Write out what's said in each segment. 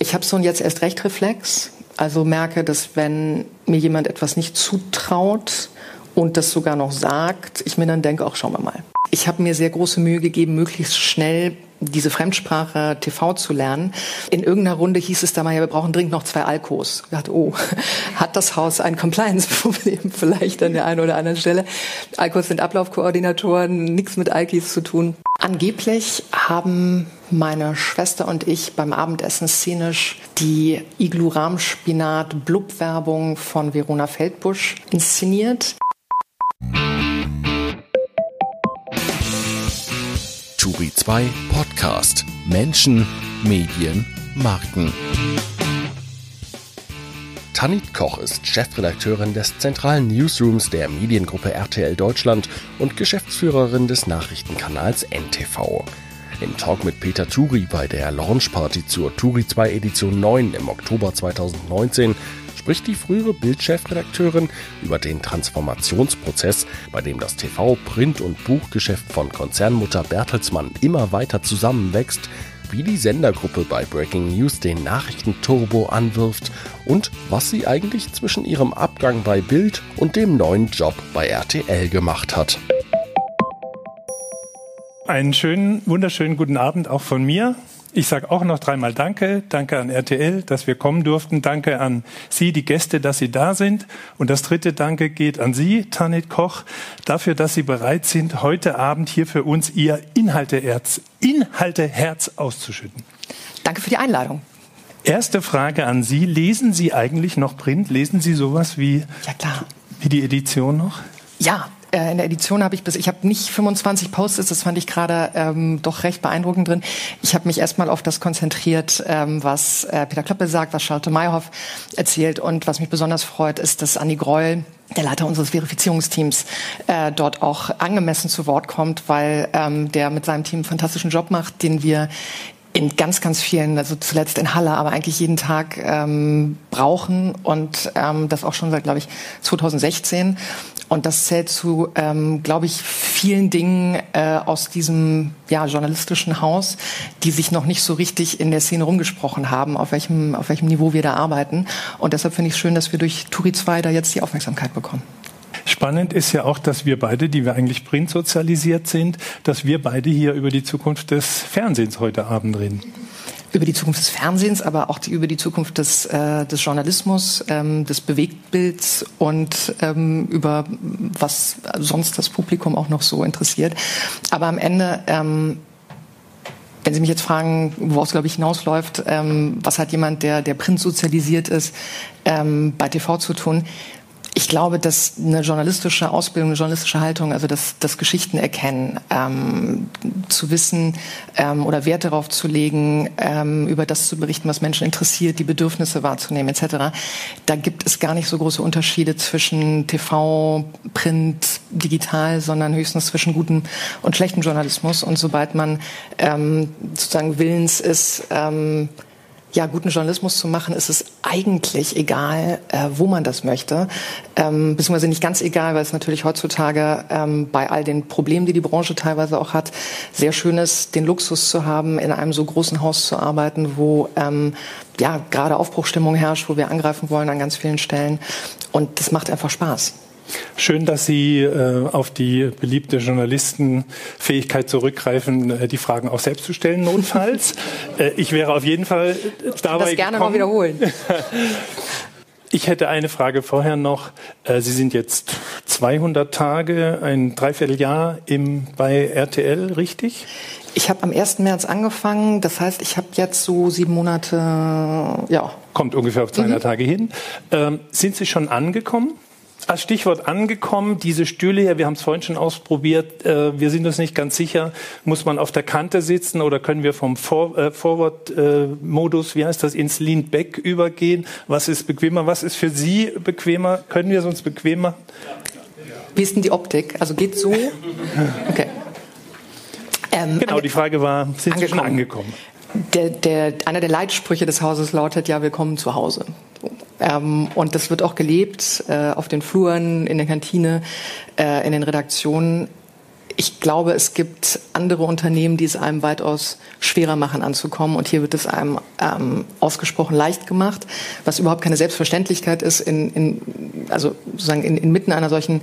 Ich habe so einen jetzt erst recht Reflex. Also merke, dass wenn mir jemand etwas nicht zutraut und das sogar noch sagt, ich mir dann denke, auch schauen wir mal. Ich habe mir sehr große Mühe gegeben, möglichst schnell diese Fremdsprache TV zu lernen. In irgendeiner Runde hieß es da mal, ja, wir brauchen dringend noch zwei Alkos. Ich dachte, oh, hat das Haus ein Compliance-Problem vielleicht an der einen oder anderen Stelle? Alkos sind Ablaufkoordinatoren, nichts mit Alkis zu tun. Angeblich haben meine Schwester und ich beim Abendessen szenisch die Iglu-Rahmspinat-Blub-Werbung von Verona Feldbusch inszeniert. Turi 2 Podcast Menschen, Medien, Marken. Tanit Koch ist Chefredakteurin des zentralen Newsrooms der Mediengruppe RTL Deutschland und Geschäftsführerin des Nachrichtenkanals NTV. Im Talk mit Peter Turi bei der Launchparty zur Turi 2 Edition 9 im Oktober 2019 spricht die frühere Bildchefredakteurin über den Transformationsprozess, bei dem das TV-, Print- und Buchgeschäft von Konzernmutter Bertelsmann immer weiter zusammenwächst, wie die Sendergruppe bei Breaking News den Nachrichtenturbo anwirft und was sie eigentlich zwischen ihrem Abgang bei Bild und dem neuen Job bei RTL gemacht hat. Einen schönen, wunderschönen guten Abend auch von mir. Ich sage auch noch dreimal Danke. Danke an RTL, dass wir kommen durften. Danke an Sie, die Gäste, dass Sie da sind. Und das dritte Danke geht an Sie, Tanit Koch, dafür, dass Sie bereit sind, heute Abend hier für uns Ihr Inhalteherz, Inhalteherz auszuschütten. Danke für die Einladung. Erste Frage an Sie. Lesen Sie eigentlich noch Print? Lesen Sie sowas wie, ja, klar. wie die Edition noch? Ja, äh, in der Edition habe ich bis, ich habe nicht 25 Posts, das fand ich gerade ähm, doch recht beeindruckend drin. Ich habe mich erstmal auf das konzentriert, ähm, was äh, Peter Klöppel sagt, was Charlotte Mayhoff erzählt und was mich besonders freut, ist, dass Anni Greul der Leiter unseres Verifizierungsteams äh, dort auch angemessen zu Wort kommt, weil ähm, der mit seinem Team einen fantastischen Job macht, den wir in ganz, ganz vielen, also zuletzt in Halle, aber eigentlich jeden Tag ähm, brauchen und ähm, das auch schon seit, glaube ich, 2016. Und das zählt zu, ähm, glaube ich, vielen Dingen äh, aus diesem ja, journalistischen Haus, die sich noch nicht so richtig in der Szene rumgesprochen haben, auf welchem, auf welchem Niveau wir da arbeiten. Und deshalb finde ich es schön, dass wir durch Turi 2 da jetzt die Aufmerksamkeit bekommen. Spannend ist ja auch, dass wir beide, die wir eigentlich printsozialisiert sind, dass wir beide hier über die Zukunft des Fernsehens heute Abend reden über die Zukunft des Fernsehens, aber auch die, über die Zukunft des, äh, des Journalismus, ähm, des Bewegtbilds und ähm, über was sonst das Publikum auch noch so interessiert. Aber am Ende ähm, wenn Sie mich jetzt fragen, woraus glaube ich, hinausläuft, ähm, was hat jemand, der, der Print sozialisiert ist, ähm, bei TV zu tun? Ich glaube, dass eine journalistische Ausbildung, eine journalistische Haltung, also das, das Geschichten erkennen, ähm, zu wissen ähm, oder Wert darauf zu legen, ähm, über das zu berichten, was Menschen interessiert, die Bedürfnisse wahrzunehmen etc. Da gibt es gar nicht so große Unterschiede zwischen TV, Print, digital, sondern höchstens zwischen gutem und schlechtem Journalismus. Und sobald man ähm, sozusagen willens ist, ähm, ja, guten Journalismus zu machen, ist es eigentlich egal, äh, wo man das möchte. Ähm, beziehungsweise nicht ganz egal, weil es natürlich heutzutage ähm, bei all den Problemen, die die Branche teilweise auch hat, sehr schön ist, den Luxus zu haben, in einem so großen Haus zu arbeiten, wo ähm, ja gerade Aufbruchstimmung herrscht, wo wir angreifen wollen an ganz vielen Stellen. Und das macht einfach Spaß. Schön, dass Sie äh, auf die beliebte Journalistenfähigkeit zurückgreifen, äh, die Fragen auch selbst zu stellen, notfalls. äh, ich wäre auf jeden Fall dabei. Das gerne gekommen. mal wiederholen. Ich hätte eine Frage vorher noch. Äh, Sie sind jetzt 200 Tage, ein Dreivierteljahr im, bei RTL, richtig? Ich habe am 1. März angefangen, das heißt, ich habe jetzt so sieben Monate, ja. Kommt ungefähr auf 200 mhm. Tage hin. Ähm, sind Sie schon angekommen? Als Stichwort angekommen, diese Stühle hier, wir haben es vorhin schon ausprobiert, äh, wir sind uns nicht ganz sicher, muss man auf der Kante sitzen oder können wir vom For äh, Forward-Modus, wie heißt das, ins Lean-Back übergehen? Was ist bequemer? Was ist für Sie bequemer? Können wir es uns bequemer? Wie ist denn die Optik? Also geht so? Okay. Ähm, genau, die Frage war, sind Sie schon angekommen? Der, der, einer der Leitsprüche des Hauses lautet ja, willkommen zu Hause. Ähm, und das wird auch gelebt äh, auf den Fluren, in der Kantine, äh, in den Redaktionen. ich glaube, es gibt andere Unternehmen, die es einem weitaus schwerer machen, anzukommen. Und hier wird es einem ähm, ausgesprochen leicht gemacht, was überhaupt keine Selbstverständlichkeit ist, in, in, also sozusagen in, inmitten einer solchen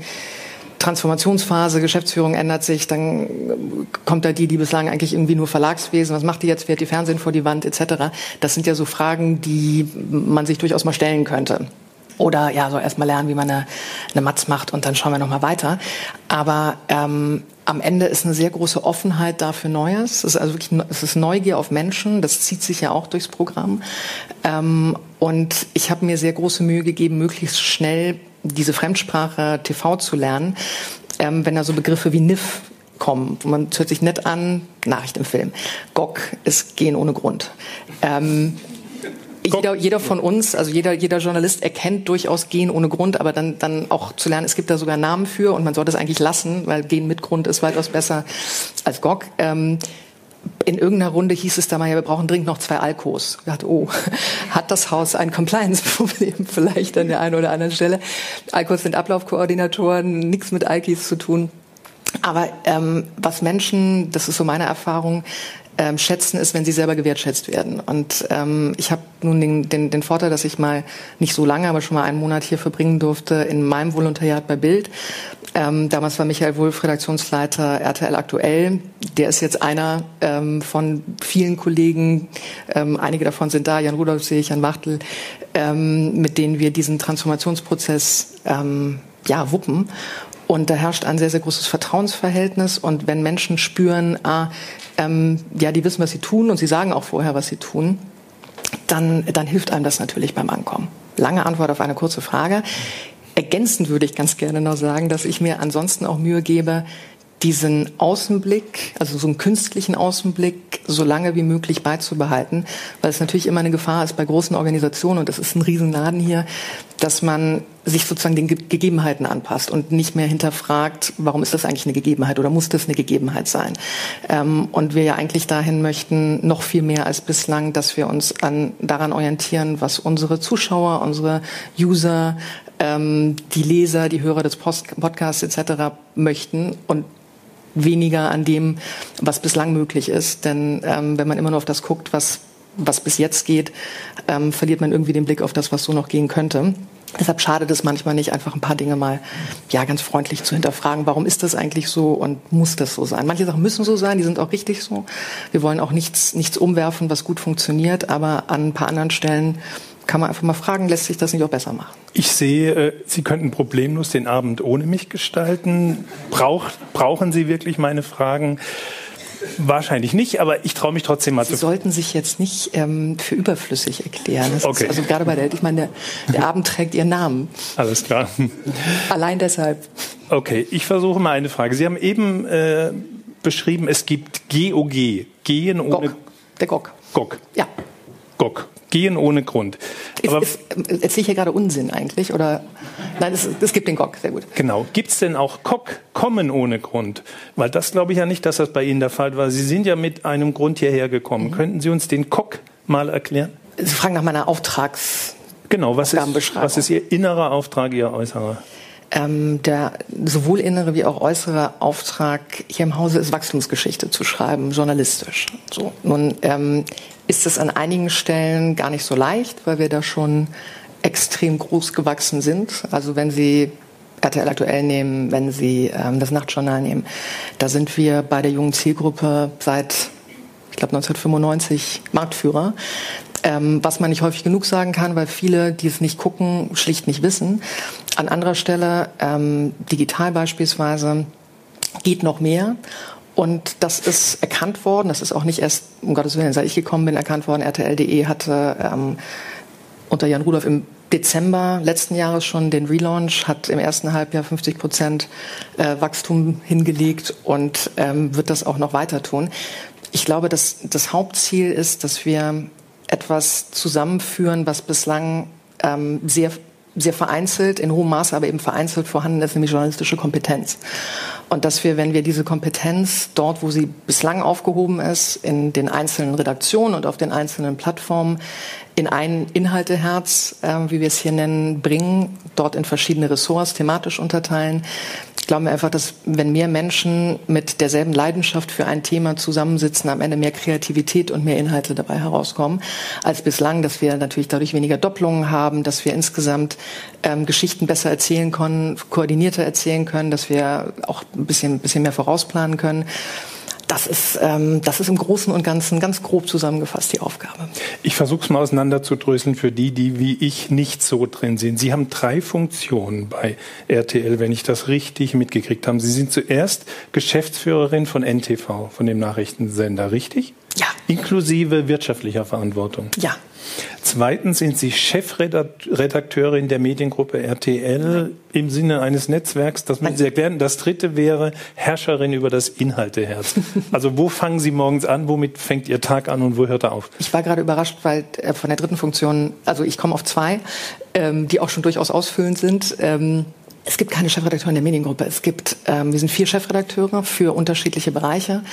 Transformationsphase, Geschäftsführung ändert sich, dann kommt da die, die bislang eigentlich irgendwie nur Verlagswesen, was macht die jetzt, fährt die Fernsehen vor die Wand etc. Das sind ja so Fragen, die man sich durchaus mal stellen könnte. Oder ja, so erstmal lernen, wie man eine, eine Matz macht und dann schauen wir nochmal weiter. Aber ähm, am Ende ist eine sehr große Offenheit da für Neues. Es ist also wirklich, es ist Neugier auf Menschen. Das zieht sich ja auch durchs Programm. Ähm, und ich habe mir sehr große Mühe gegeben, möglichst schnell diese Fremdsprache TV zu lernen, ähm, wenn da so Begriffe wie NIF kommen. Man hört sich nett an, Nachricht im Film. GOG ist Gehen ohne Grund. Ähm, jeder, jeder von uns, also jeder, jeder Journalist erkennt durchaus Gehen ohne Grund, aber dann, dann auch zu lernen, es gibt da sogar Namen für und man sollte es eigentlich lassen, weil Gehen mit Grund ist weitaus besser als GOG. Ähm, in irgendeiner Runde hieß es da mal, ja, wir brauchen dringend noch zwei Alkos. Ich dachte, oh, hat das Haus ein Compliance-Problem vielleicht an der einen oder anderen Stelle? Alkos sind Ablaufkoordinatoren, nichts mit Alkis zu tun. Aber ähm, was Menschen, das ist so meine Erfahrung, ähm, schätzen ist, wenn sie selber gewertschätzt werden. Und ähm, ich habe nun den, den, den Vorteil, dass ich mal nicht so lange, aber schon mal einen Monat hier verbringen durfte in meinem Volontariat bei Bild. Ähm, damals war Michael Wulff Redaktionsleiter RTL aktuell. Der ist jetzt einer ähm, von vielen Kollegen. Ähm, einige davon sind da, Jan Rudolf sehe ich, Jan Wachtel, ähm, mit denen wir diesen Transformationsprozess ähm, ja, wuppen. Und da herrscht ein sehr, sehr großes Vertrauensverhältnis. Und wenn Menschen spüren, ah, ähm, ja, die wissen, was sie tun und sie sagen auch vorher, was sie tun, dann, dann hilft einem das natürlich beim Ankommen. Lange Antwort auf eine kurze Frage. Ergänzend würde ich ganz gerne noch sagen, dass ich mir ansonsten auch Mühe gebe, diesen Außenblick, also so einen künstlichen Außenblick, so lange wie möglich beizubehalten, weil es natürlich immer eine Gefahr ist bei großen Organisationen, und das ist ein Riesenladen hier, dass man sich sozusagen den Ge Gegebenheiten anpasst und nicht mehr hinterfragt, warum ist das eigentlich eine Gegebenheit oder muss das eine Gegebenheit sein? Ähm, und wir ja eigentlich dahin möchten, noch viel mehr als bislang, dass wir uns an, daran orientieren, was unsere Zuschauer, unsere User, ähm, die Leser, die Hörer des Post Podcasts etc. möchten und weniger an dem, was bislang möglich ist. Denn ähm, wenn man immer nur auf das guckt, was, was bis jetzt geht, ähm, verliert man irgendwie den Blick auf das, was so noch gehen könnte. Deshalb schadet es manchmal nicht, einfach ein paar Dinge mal ja ganz freundlich zu hinterfragen. Warum ist das eigentlich so und muss das so sein? Manche Sachen müssen so sein, die sind auch richtig so. Wir wollen auch nichts, nichts umwerfen, was gut funktioniert, aber an ein paar anderen Stellen kann man einfach mal fragen, lässt sich das nicht auch besser machen? Ich sehe, äh, Sie könnten problemlos den Abend ohne mich gestalten. Brauch, brauchen Sie wirklich meine Fragen? Wahrscheinlich nicht, aber ich traue mich trotzdem mal Sie zu. Sie sollten sich jetzt nicht ähm, für überflüssig erklären. Das okay. also gerade bei der, ich meine, der, der Abend trägt Ihren Namen. Alles klar. Allein deshalb. Okay, ich versuche mal eine Frage. Sie haben eben äh, beschrieben, es gibt GOG, Gehen ohne. GOG. Der GOG. GOG. Ja. GOG. Gehen ohne Grund. Aber ist, ist, erzähle ich hier gerade Unsinn eigentlich? Oder nein, es, es gibt den GOG, sehr gut. Genau. Gibt es denn auch KOK, kommen ohne Grund? Weil das glaube ich ja nicht, dass das bei Ihnen der Fall war. Sie sind ja mit einem Grund hierher gekommen. Mhm. Könnten Sie uns den KOK mal erklären? Sie fragen nach meiner Auftrags. Genau, was ist, was ist Ihr innerer Auftrag, Ihr äußerer? Ähm, der sowohl innere wie auch äußere Auftrag hier im Hause ist, Wachstumsgeschichte zu schreiben, journalistisch. So. Nun ähm, ist es an einigen Stellen gar nicht so leicht, weil wir da schon extrem groß gewachsen sind. Also wenn Sie RTL aktuell nehmen, wenn Sie ähm, das Nachtjournal nehmen, da sind wir bei der jungen Zielgruppe seit, ich glaube, 1995 Marktführer. Ähm, was man nicht häufig genug sagen kann, weil viele, die es nicht gucken, schlicht nicht wissen. An anderer Stelle, ähm, digital beispielsweise, geht noch mehr. Und das ist erkannt worden, das ist auch nicht erst, um Gottes Willen, seit ich gekommen bin, erkannt worden. RTL.de hatte ähm, unter Jan Rudolph im Dezember letzten Jahres schon den Relaunch, hat im ersten Halbjahr 50 Prozent äh, Wachstum hingelegt und ähm, wird das auch noch weiter tun. Ich glaube, dass das Hauptziel ist, dass wir etwas zusammenführen, was bislang ähm, sehr sehr vereinzelt, in hohem Maße aber eben vereinzelt vorhanden ist, nämlich journalistische Kompetenz. Und dass wir, wenn wir diese Kompetenz dort, wo sie bislang aufgehoben ist, in den einzelnen Redaktionen und auf den einzelnen Plattformen, in ein Inhalteherz, äh, wie wir es hier nennen, bringen, dort in verschiedene Ressorts thematisch unterteilen, Ich glaube einfach, dass wenn mehr Menschen mit derselben Leidenschaft für ein Thema zusammensitzen, am Ende mehr Kreativität und mehr Inhalte dabei herauskommen als bislang, dass wir natürlich dadurch weniger Doppelungen haben, dass wir insgesamt ähm, Geschichten besser erzählen können, koordinierter erzählen können, dass wir auch ein bisschen, bisschen mehr vorausplanen können. Das ist, ähm, das ist im Großen und Ganzen ganz grob zusammengefasst die Aufgabe. Ich versuche es mal auseinanderzudröseln für die, die wie ich nicht so drin sind. Sie haben drei Funktionen bei RTL, wenn ich das richtig mitgekriegt habe. Sie sind zuerst Geschäftsführerin von NTV, von dem Nachrichtensender, richtig? Ja. Inklusive wirtschaftlicher Verantwortung. Ja. Zweitens sind Sie Chefredakteurin der Mediengruppe RTL im Sinne eines Netzwerks. Das müssen Sie erklären. Das dritte wäre Herrscherin über das Inhalteherz. Also wo fangen Sie morgens an? Womit fängt Ihr Tag an und wo hört er auf? Ich war gerade überrascht, weil äh, von der dritten Funktion, also ich komme auf zwei, ähm, die auch schon durchaus ausfüllend sind. Es gibt keine Chefredakteurin der Mediengruppe. Es gibt, ähm, wir sind vier Chefredakteure für unterschiedliche Bereiche,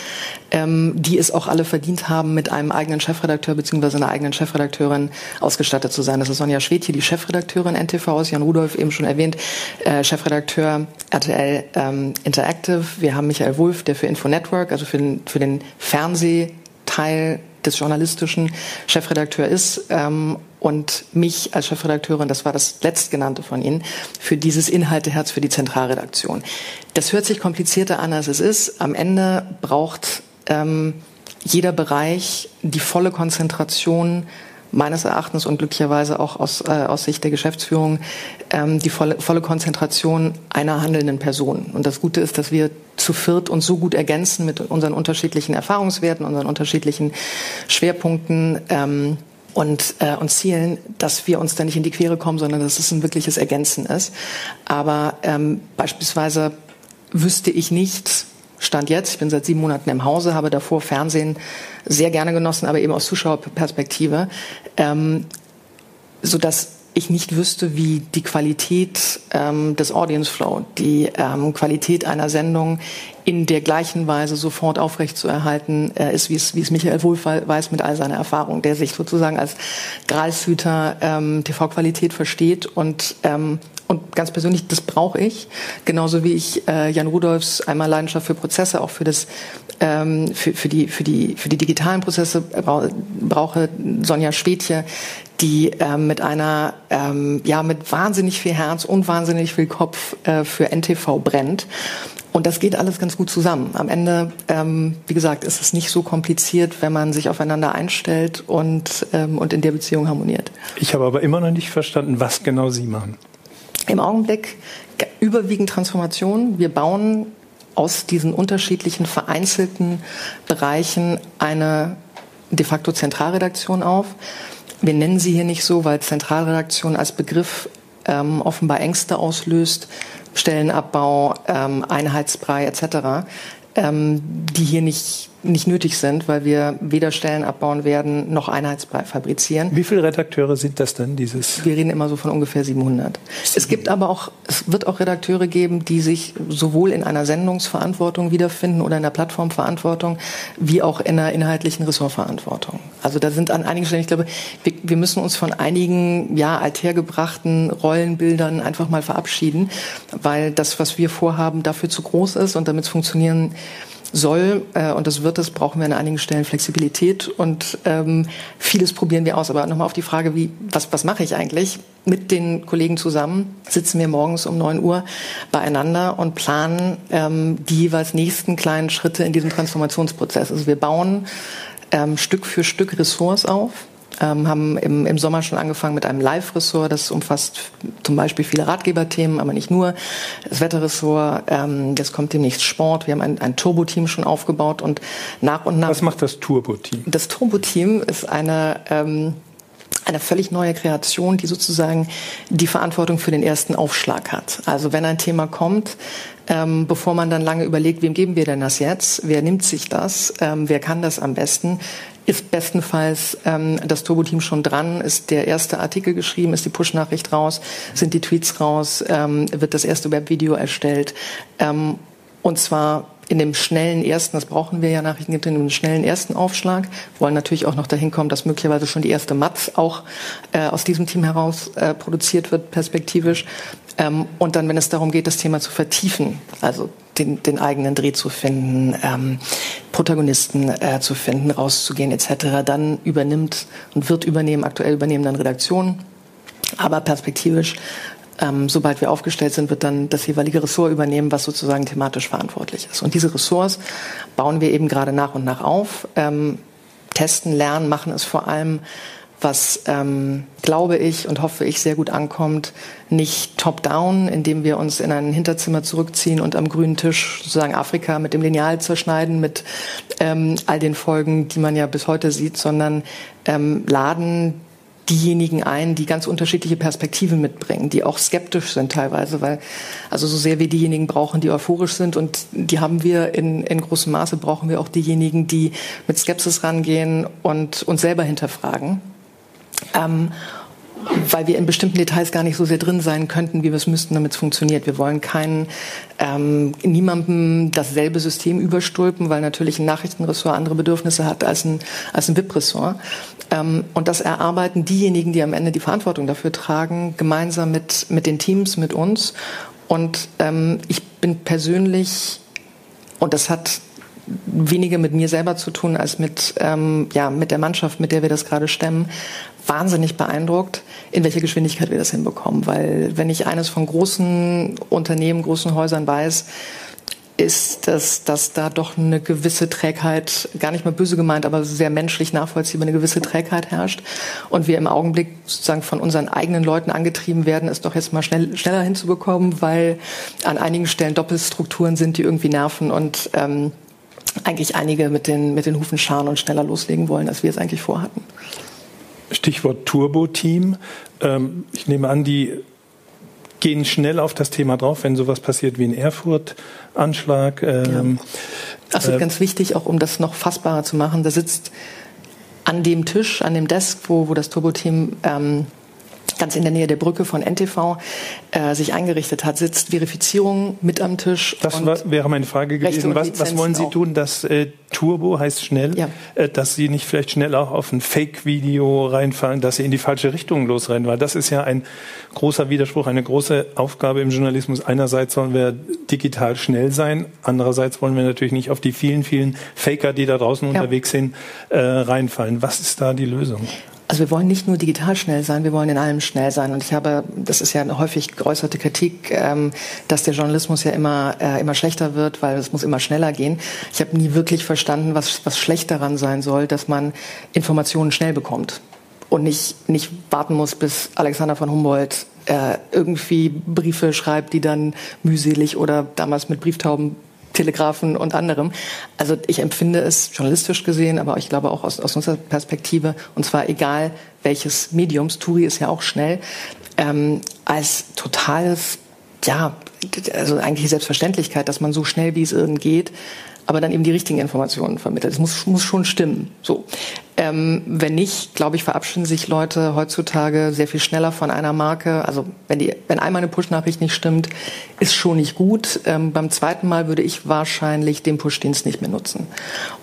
ähm, die es auch alle verdient haben, mit einem eigenen Chefredakteur bzw. einer eigenen Chefredakteurin ausgestattet zu sein. Das ist Sonja Schwedt hier, die Chefredakteurin NTV ist, Jan Rudolf eben schon erwähnt, äh, Chefredakteur RTL ähm, Interactive. Wir haben Michael Wulff, der für Info Network, also für den, für den Fernsehteil des journalistischen Chefredakteur ist ähm, und mich als Chefredakteurin, das war das letztgenannte von Ihnen, für dieses Inhalteherz für die Zentralredaktion. Das hört sich komplizierter an, als es ist. Am Ende braucht ähm, jeder Bereich die volle Konzentration meines Erachtens und glücklicherweise auch aus, äh, aus Sicht der Geschäftsführung ähm, die volle, volle Konzentration einer handelnden Person. Und das Gute ist, dass wir zu viert uns so gut ergänzen mit unseren unterschiedlichen Erfahrungswerten, unseren unterschiedlichen Schwerpunkten. Ähm, und, äh, und Zielen, dass wir uns da nicht in die Quere kommen, sondern dass es ein wirkliches Ergänzen ist. Aber ähm, beispielsweise wüsste ich nicht, Stand jetzt, ich bin seit sieben Monaten im Hause, habe davor Fernsehen sehr gerne genossen, aber eben aus Zuschauerperspektive, ähm, sodass ich nicht wüsste, wie die Qualität ähm, des Audience Flow, die ähm, Qualität einer Sendung in der gleichen Weise sofort aufrechtzuerhalten äh, ist, wie es, wie es Michael Wohlf weiß mit all seiner Erfahrung, der sich sozusagen als Gralshüter ähm, TV-Qualität versteht und ähm, und ganz persönlich, das brauche ich, genauso wie ich äh, Jan Rudolfs einmal Leidenschaft für Prozesse, auch für das ähm, für, für die für die für die digitalen Prozesse brauche. Sonja Schwedje, die äh, mit einer ähm, ja mit wahnsinnig viel Herz und wahnsinnig viel Kopf äh, für NTV brennt und das geht alles ganz gut zusammen. Am Ende, ähm, wie gesagt, ist es nicht so kompliziert, wenn man sich aufeinander einstellt und, ähm, und in der Beziehung harmoniert. Ich habe aber immer noch nicht verstanden, was genau Sie machen. Im Augenblick überwiegend Transformation. Wir bauen aus diesen unterschiedlichen vereinzelten Bereichen eine de facto Zentralredaktion auf. Wir nennen sie hier nicht so, weil Zentralredaktion als Begriff ähm, offenbar Ängste auslöst. Stellenabbau, ähm, Einheitsbrei etc., ähm, die hier nicht nicht nötig sind, weil wir weder Stellen abbauen werden noch Einheitsbrei fabrizieren. Wie viele Redakteure sind das denn, dieses? Wir reden immer so von ungefähr 700. Es gibt aber auch, es wird auch Redakteure geben, die sich sowohl in einer Sendungsverantwortung wiederfinden oder in der Plattformverantwortung, wie auch in einer inhaltlichen Ressortverantwortung. Also da sind an einigen Stellen, ich glaube, wir, wir müssen uns von einigen, ja, althergebrachten Rollenbildern einfach mal verabschieden, weil das, was wir vorhaben, dafür zu groß ist und damit es funktionieren soll, äh, und das wird es, brauchen wir an einigen Stellen Flexibilität und ähm, vieles probieren wir aus. Aber nochmal auf die Frage, wie, was, was mache ich eigentlich? Mit den Kollegen zusammen sitzen wir morgens um neun Uhr beieinander und planen ähm, die jeweils nächsten kleinen Schritte in diesem Transformationsprozess. Also wir bauen ähm, Stück für Stück Ressorts auf ähm, haben im, im Sommer schon angefangen mit einem Live-Ressort, das umfasst zum Beispiel viele Ratgeberthemen, aber nicht nur. Das Wetterressort, ähm, jetzt kommt demnächst Sport. Wir haben ein, ein Turbo-Team schon aufgebaut und nach und nach. Was macht das Turbo-Team? Das Turbo-Team ist eine ähm, eine völlig neue Kreation, die sozusagen die Verantwortung für den ersten Aufschlag hat. Also wenn ein Thema kommt, ähm, bevor man dann lange überlegt, wem geben wir denn das jetzt, wer nimmt sich das, ähm, wer kann das am besten, ist bestenfalls ähm, das Turbo-Team schon dran, ist der erste Artikel geschrieben, ist die Push-Nachricht raus, sind die Tweets raus, ähm, wird das erste Webvideo erstellt. Ähm, und zwar in dem schnellen ersten, das brauchen wir ja Nachrichten, in dem schnellen ersten Aufschlag, wollen natürlich auch noch dahin kommen, dass möglicherweise schon die erste Matz auch äh, aus diesem Team heraus äh, produziert wird, perspektivisch. Ähm, und dann, wenn es darum geht, das Thema zu vertiefen, also den, den eigenen Dreh zu finden, ähm, Protagonisten äh, zu finden, rauszugehen etc., dann übernimmt und wird übernehmen, aktuell übernehmen dann Redaktionen, aber perspektivisch ähm, sobald wir aufgestellt sind, wird dann das jeweilige Ressort übernehmen, was sozusagen thematisch verantwortlich ist. Und diese Ressorts bauen wir eben gerade nach und nach auf, ähm, testen, lernen, machen es vor allem, was, ähm, glaube ich und hoffe ich, sehr gut ankommt, nicht top-down, indem wir uns in ein Hinterzimmer zurückziehen und am grünen Tisch sozusagen Afrika mit dem Lineal zerschneiden, mit ähm, all den Folgen, die man ja bis heute sieht, sondern ähm, laden diejenigen ein, die ganz unterschiedliche Perspektiven mitbringen, die auch skeptisch sind teilweise, weil also so sehr wir diejenigen brauchen, die euphorisch sind und die haben wir in, in großem Maße, brauchen wir auch diejenigen, die mit Skepsis rangehen und uns selber hinterfragen. Ähm, weil wir in bestimmten Details gar nicht so sehr drin sein könnten, wie wir es müssten, damit es funktioniert. Wir wollen keinen ähm, niemandem dasselbe System überstülpen, weil natürlich ein Nachrichtenressort andere Bedürfnisse hat als ein, als ein VIP-Ressort. Ähm, und das erarbeiten diejenigen, die am Ende die Verantwortung dafür tragen, gemeinsam mit, mit den Teams, mit uns. Und ähm, ich bin persönlich, und das hat weniger mit mir selber zu tun als mit, ähm, ja, mit der Mannschaft, mit der wir das gerade stemmen, wahnsinnig beeindruckt, in welcher Geschwindigkeit wir das hinbekommen. Weil wenn ich eines von großen Unternehmen, großen Häusern weiß, ist, dass, dass da doch eine gewisse Trägheit, gar nicht mal böse gemeint, aber sehr menschlich nachvollziehbar, eine gewisse Trägheit herrscht. Und wir im Augenblick sozusagen von unseren eigenen Leuten angetrieben werden, es doch jetzt mal schnell, schneller hinzubekommen, weil an einigen Stellen Doppelstrukturen sind, die irgendwie nerven und ähm, eigentlich einige mit den, mit den Hufen scharen und schneller loslegen wollen, als wir es eigentlich vorhatten. Stichwort Turbo-Team. Ähm, ich nehme an, die gehen schnell auf das Thema drauf, wenn sowas passiert wie ein Erfurt-Anschlag. Ähm, ja. Also äh, ganz wichtig, auch um das noch fassbarer zu machen, da sitzt an dem Tisch, an dem Desk, wo, wo das Turbo-Team ähm, ganz in der Nähe der Brücke von NTV äh, sich eingerichtet hat, sitzt Verifizierung mit am Tisch. Das war, wäre meine Frage gewesen. Was, was, wollen Sie auch. tun, dass äh, Turbo heißt schnell, ja. äh, dass Sie nicht vielleicht schnell auch auf ein Fake-Video reinfallen, dass Sie in die falsche Richtung losrennen, weil das ist ja ein großer Widerspruch, eine große Aufgabe im Journalismus. Einerseits sollen wir digital schnell sein, andererseits wollen wir natürlich nicht auf die vielen, vielen Faker, die da draußen ja. unterwegs sind, äh, reinfallen. Was ist da die Lösung? Also wir wollen nicht nur digital schnell sein, wir wollen in allem schnell sein. Und ich habe, das ist ja eine häufig geäußerte Kritik, ähm, dass der Journalismus ja immer, äh, immer schlechter wird, weil es muss immer schneller gehen. Ich habe nie wirklich verstanden, was, was schlecht daran sein soll, dass man Informationen schnell bekommt und nicht, nicht warten muss, bis Alexander von Humboldt äh, irgendwie Briefe schreibt, die dann mühselig oder damals mit Brieftauben Telegrafen und anderem. Also ich empfinde es journalistisch gesehen, aber ich glaube auch aus, aus unserer Perspektive, und zwar egal welches Mediums, Turi ist ja auch schnell, ähm, als totales, ja, also eigentlich Selbstverständlichkeit, dass man so schnell wie es irgend geht, aber dann eben die richtigen Informationen vermittelt. Es muss, muss schon stimmen. So. Ähm, wenn nicht, glaube ich, verabschieden sich Leute heutzutage sehr viel schneller von einer Marke. Also wenn, die, wenn einmal eine Push-Nachricht nicht stimmt, ist schon nicht gut. Ähm, beim zweiten Mal würde ich wahrscheinlich den Push-Dienst nicht mehr nutzen.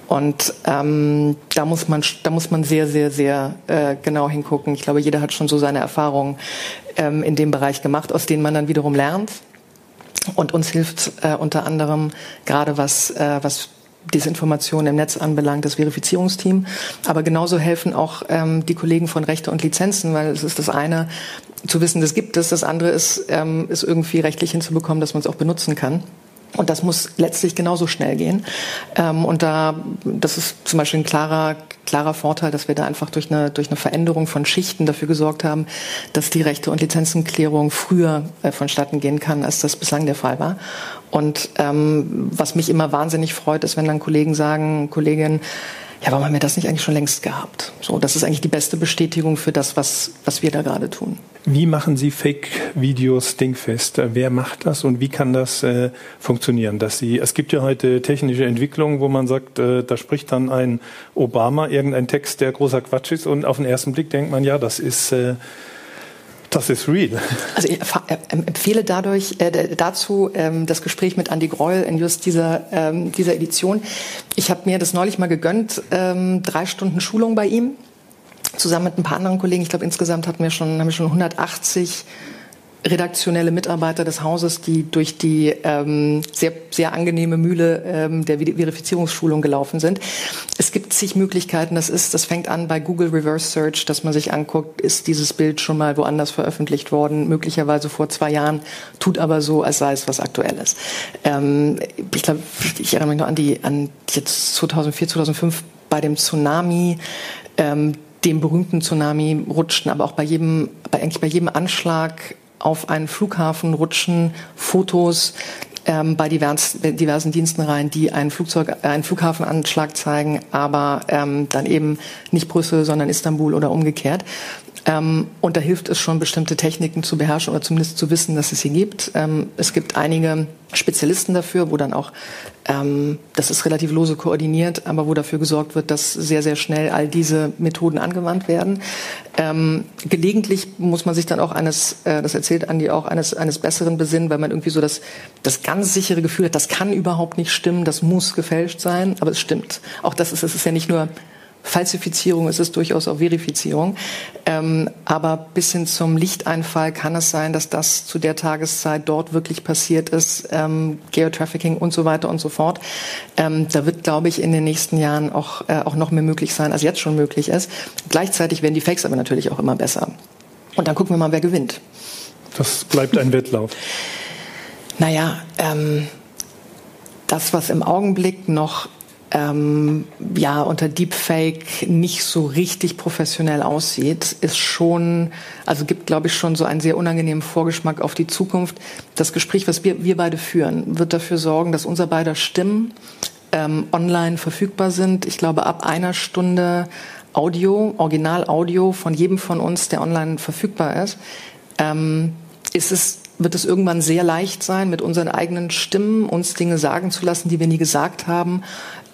Und ähm, da muss man da muss man sehr sehr sehr äh, genau hingucken. Ich glaube, jeder hat schon so seine Erfahrungen ähm, in dem Bereich gemacht, aus denen man dann wiederum lernt. Und uns hilft äh, unter anderem gerade was, äh, was Desinformation im Netz anbelangt, das Verifizierungsteam. Aber genauso helfen auch ähm, die Kollegen von Rechte und Lizenzen, weil es ist das eine, zu wissen, das gibt es, das andere ist, ähm, ist irgendwie rechtlich hinzubekommen, dass man es auch benutzen kann. Und das muss letztlich genauso schnell gehen. Ähm, und da, das ist zum Beispiel ein klarer, klarer Vorteil, dass wir da einfach durch eine, durch eine Veränderung von Schichten dafür gesorgt haben, dass die Rechte- und Lizenzenklärung früher äh, vonstatten gehen kann, als das bislang der Fall war. Und ähm, was mich immer wahnsinnig freut, ist, wenn dann Kollegen sagen, Kolleginnen, ja, warum haben wir das nicht eigentlich schon längst gehabt? So, das ist eigentlich die beste Bestätigung für das, was, was wir da gerade tun. Wie machen Sie Fake-Videos dingfest? Wer macht das und wie kann das äh, funktionieren? Dass Sie, es gibt ja heute technische Entwicklungen, wo man sagt, äh, da spricht dann ein Obama irgendein Text, der großer Quatsch ist und auf den ersten Blick denkt man, ja, das ist äh, Das ist real. Also ich äh, empfehle dadurch äh, dazu ähm, das Gespräch mit Andy Greul in just dieser, ähm, dieser Edition. Ich habe mir das neulich mal gegönnt, ähm, drei Stunden Schulung bei ihm, zusammen mit ein paar anderen Kollegen. Ich glaube, insgesamt hatten wir schon, haben wir schon 180 redaktionelle Mitarbeiter des Hauses, die durch die ähm, sehr, sehr angenehme Mühle ähm, der Verifizierungsschulung gelaufen sind. Es gibt zig Möglichkeiten. Das ist, das fängt an bei Google Reverse Search, dass man sich anguckt, ist dieses Bild schon mal woanders veröffentlicht worden, möglicherweise vor zwei Jahren, tut aber so, als sei es was Aktuelles. Ähm, ich glaube, ich erinnere mich noch an die, an jetzt 2004, 2005 bei dem Tsunami. Ähm, dem berühmten Tsunami rutschten, aber auch bei jedem, bei, eigentlich bei jedem Anschlag auf einen Flughafen rutschen Fotos ähm, bei diversen, diversen Diensten rein, die einen Flugzeug, äh, einen Flughafenanschlag zeigen, aber ähm, dann eben nicht Brüssel, sondern Istanbul oder umgekehrt. Ähm, und da hilft es schon, bestimmte Techniken zu beherrschen oder zumindest zu wissen, dass es sie gibt. Ähm, es gibt einige Spezialisten dafür, wo dann auch, ähm, das ist relativ lose koordiniert, aber wo dafür gesorgt wird, dass sehr, sehr schnell all diese Methoden angewandt werden. Ähm, gelegentlich muss man sich dann auch eines, äh, das erzählt Andi auch, eines, eines Besseren besinnen, weil man irgendwie so das, das ganz sichere Gefühl hat, das kann überhaupt nicht stimmen, das muss gefälscht sein, aber es stimmt. Auch das ist, es ist ja nicht nur Falsifizierung ist es durchaus auch Verifizierung. Ähm, aber bis hin zum Lichteinfall kann es sein, dass das zu der Tageszeit dort wirklich passiert ist, ähm, Geotrafficking und so weiter und so fort. Ähm, da wird, glaube ich, in den nächsten Jahren auch, äh, auch noch mehr möglich sein, als jetzt schon möglich ist. Gleichzeitig werden die Fakes aber natürlich auch immer besser. Und dann gucken wir mal, wer gewinnt. Das bleibt ein Wettlauf. Naja, ähm, das, was im Augenblick noch ähm, ja unter Deepfake nicht so richtig professionell aussieht, ist schon, also gibt, glaube ich, schon so einen sehr unangenehmen Vorgeschmack auf die Zukunft. Das Gespräch, was wir, wir beide führen, wird dafür sorgen, dass unser beider Stimmen ähm, online verfügbar sind. Ich glaube, ab einer Stunde Audio, Original-Audio von jedem von uns, der online verfügbar ist, ähm, ist es wird es irgendwann sehr leicht sein, mit unseren eigenen Stimmen uns Dinge sagen zu lassen, die wir nie gesagt haben,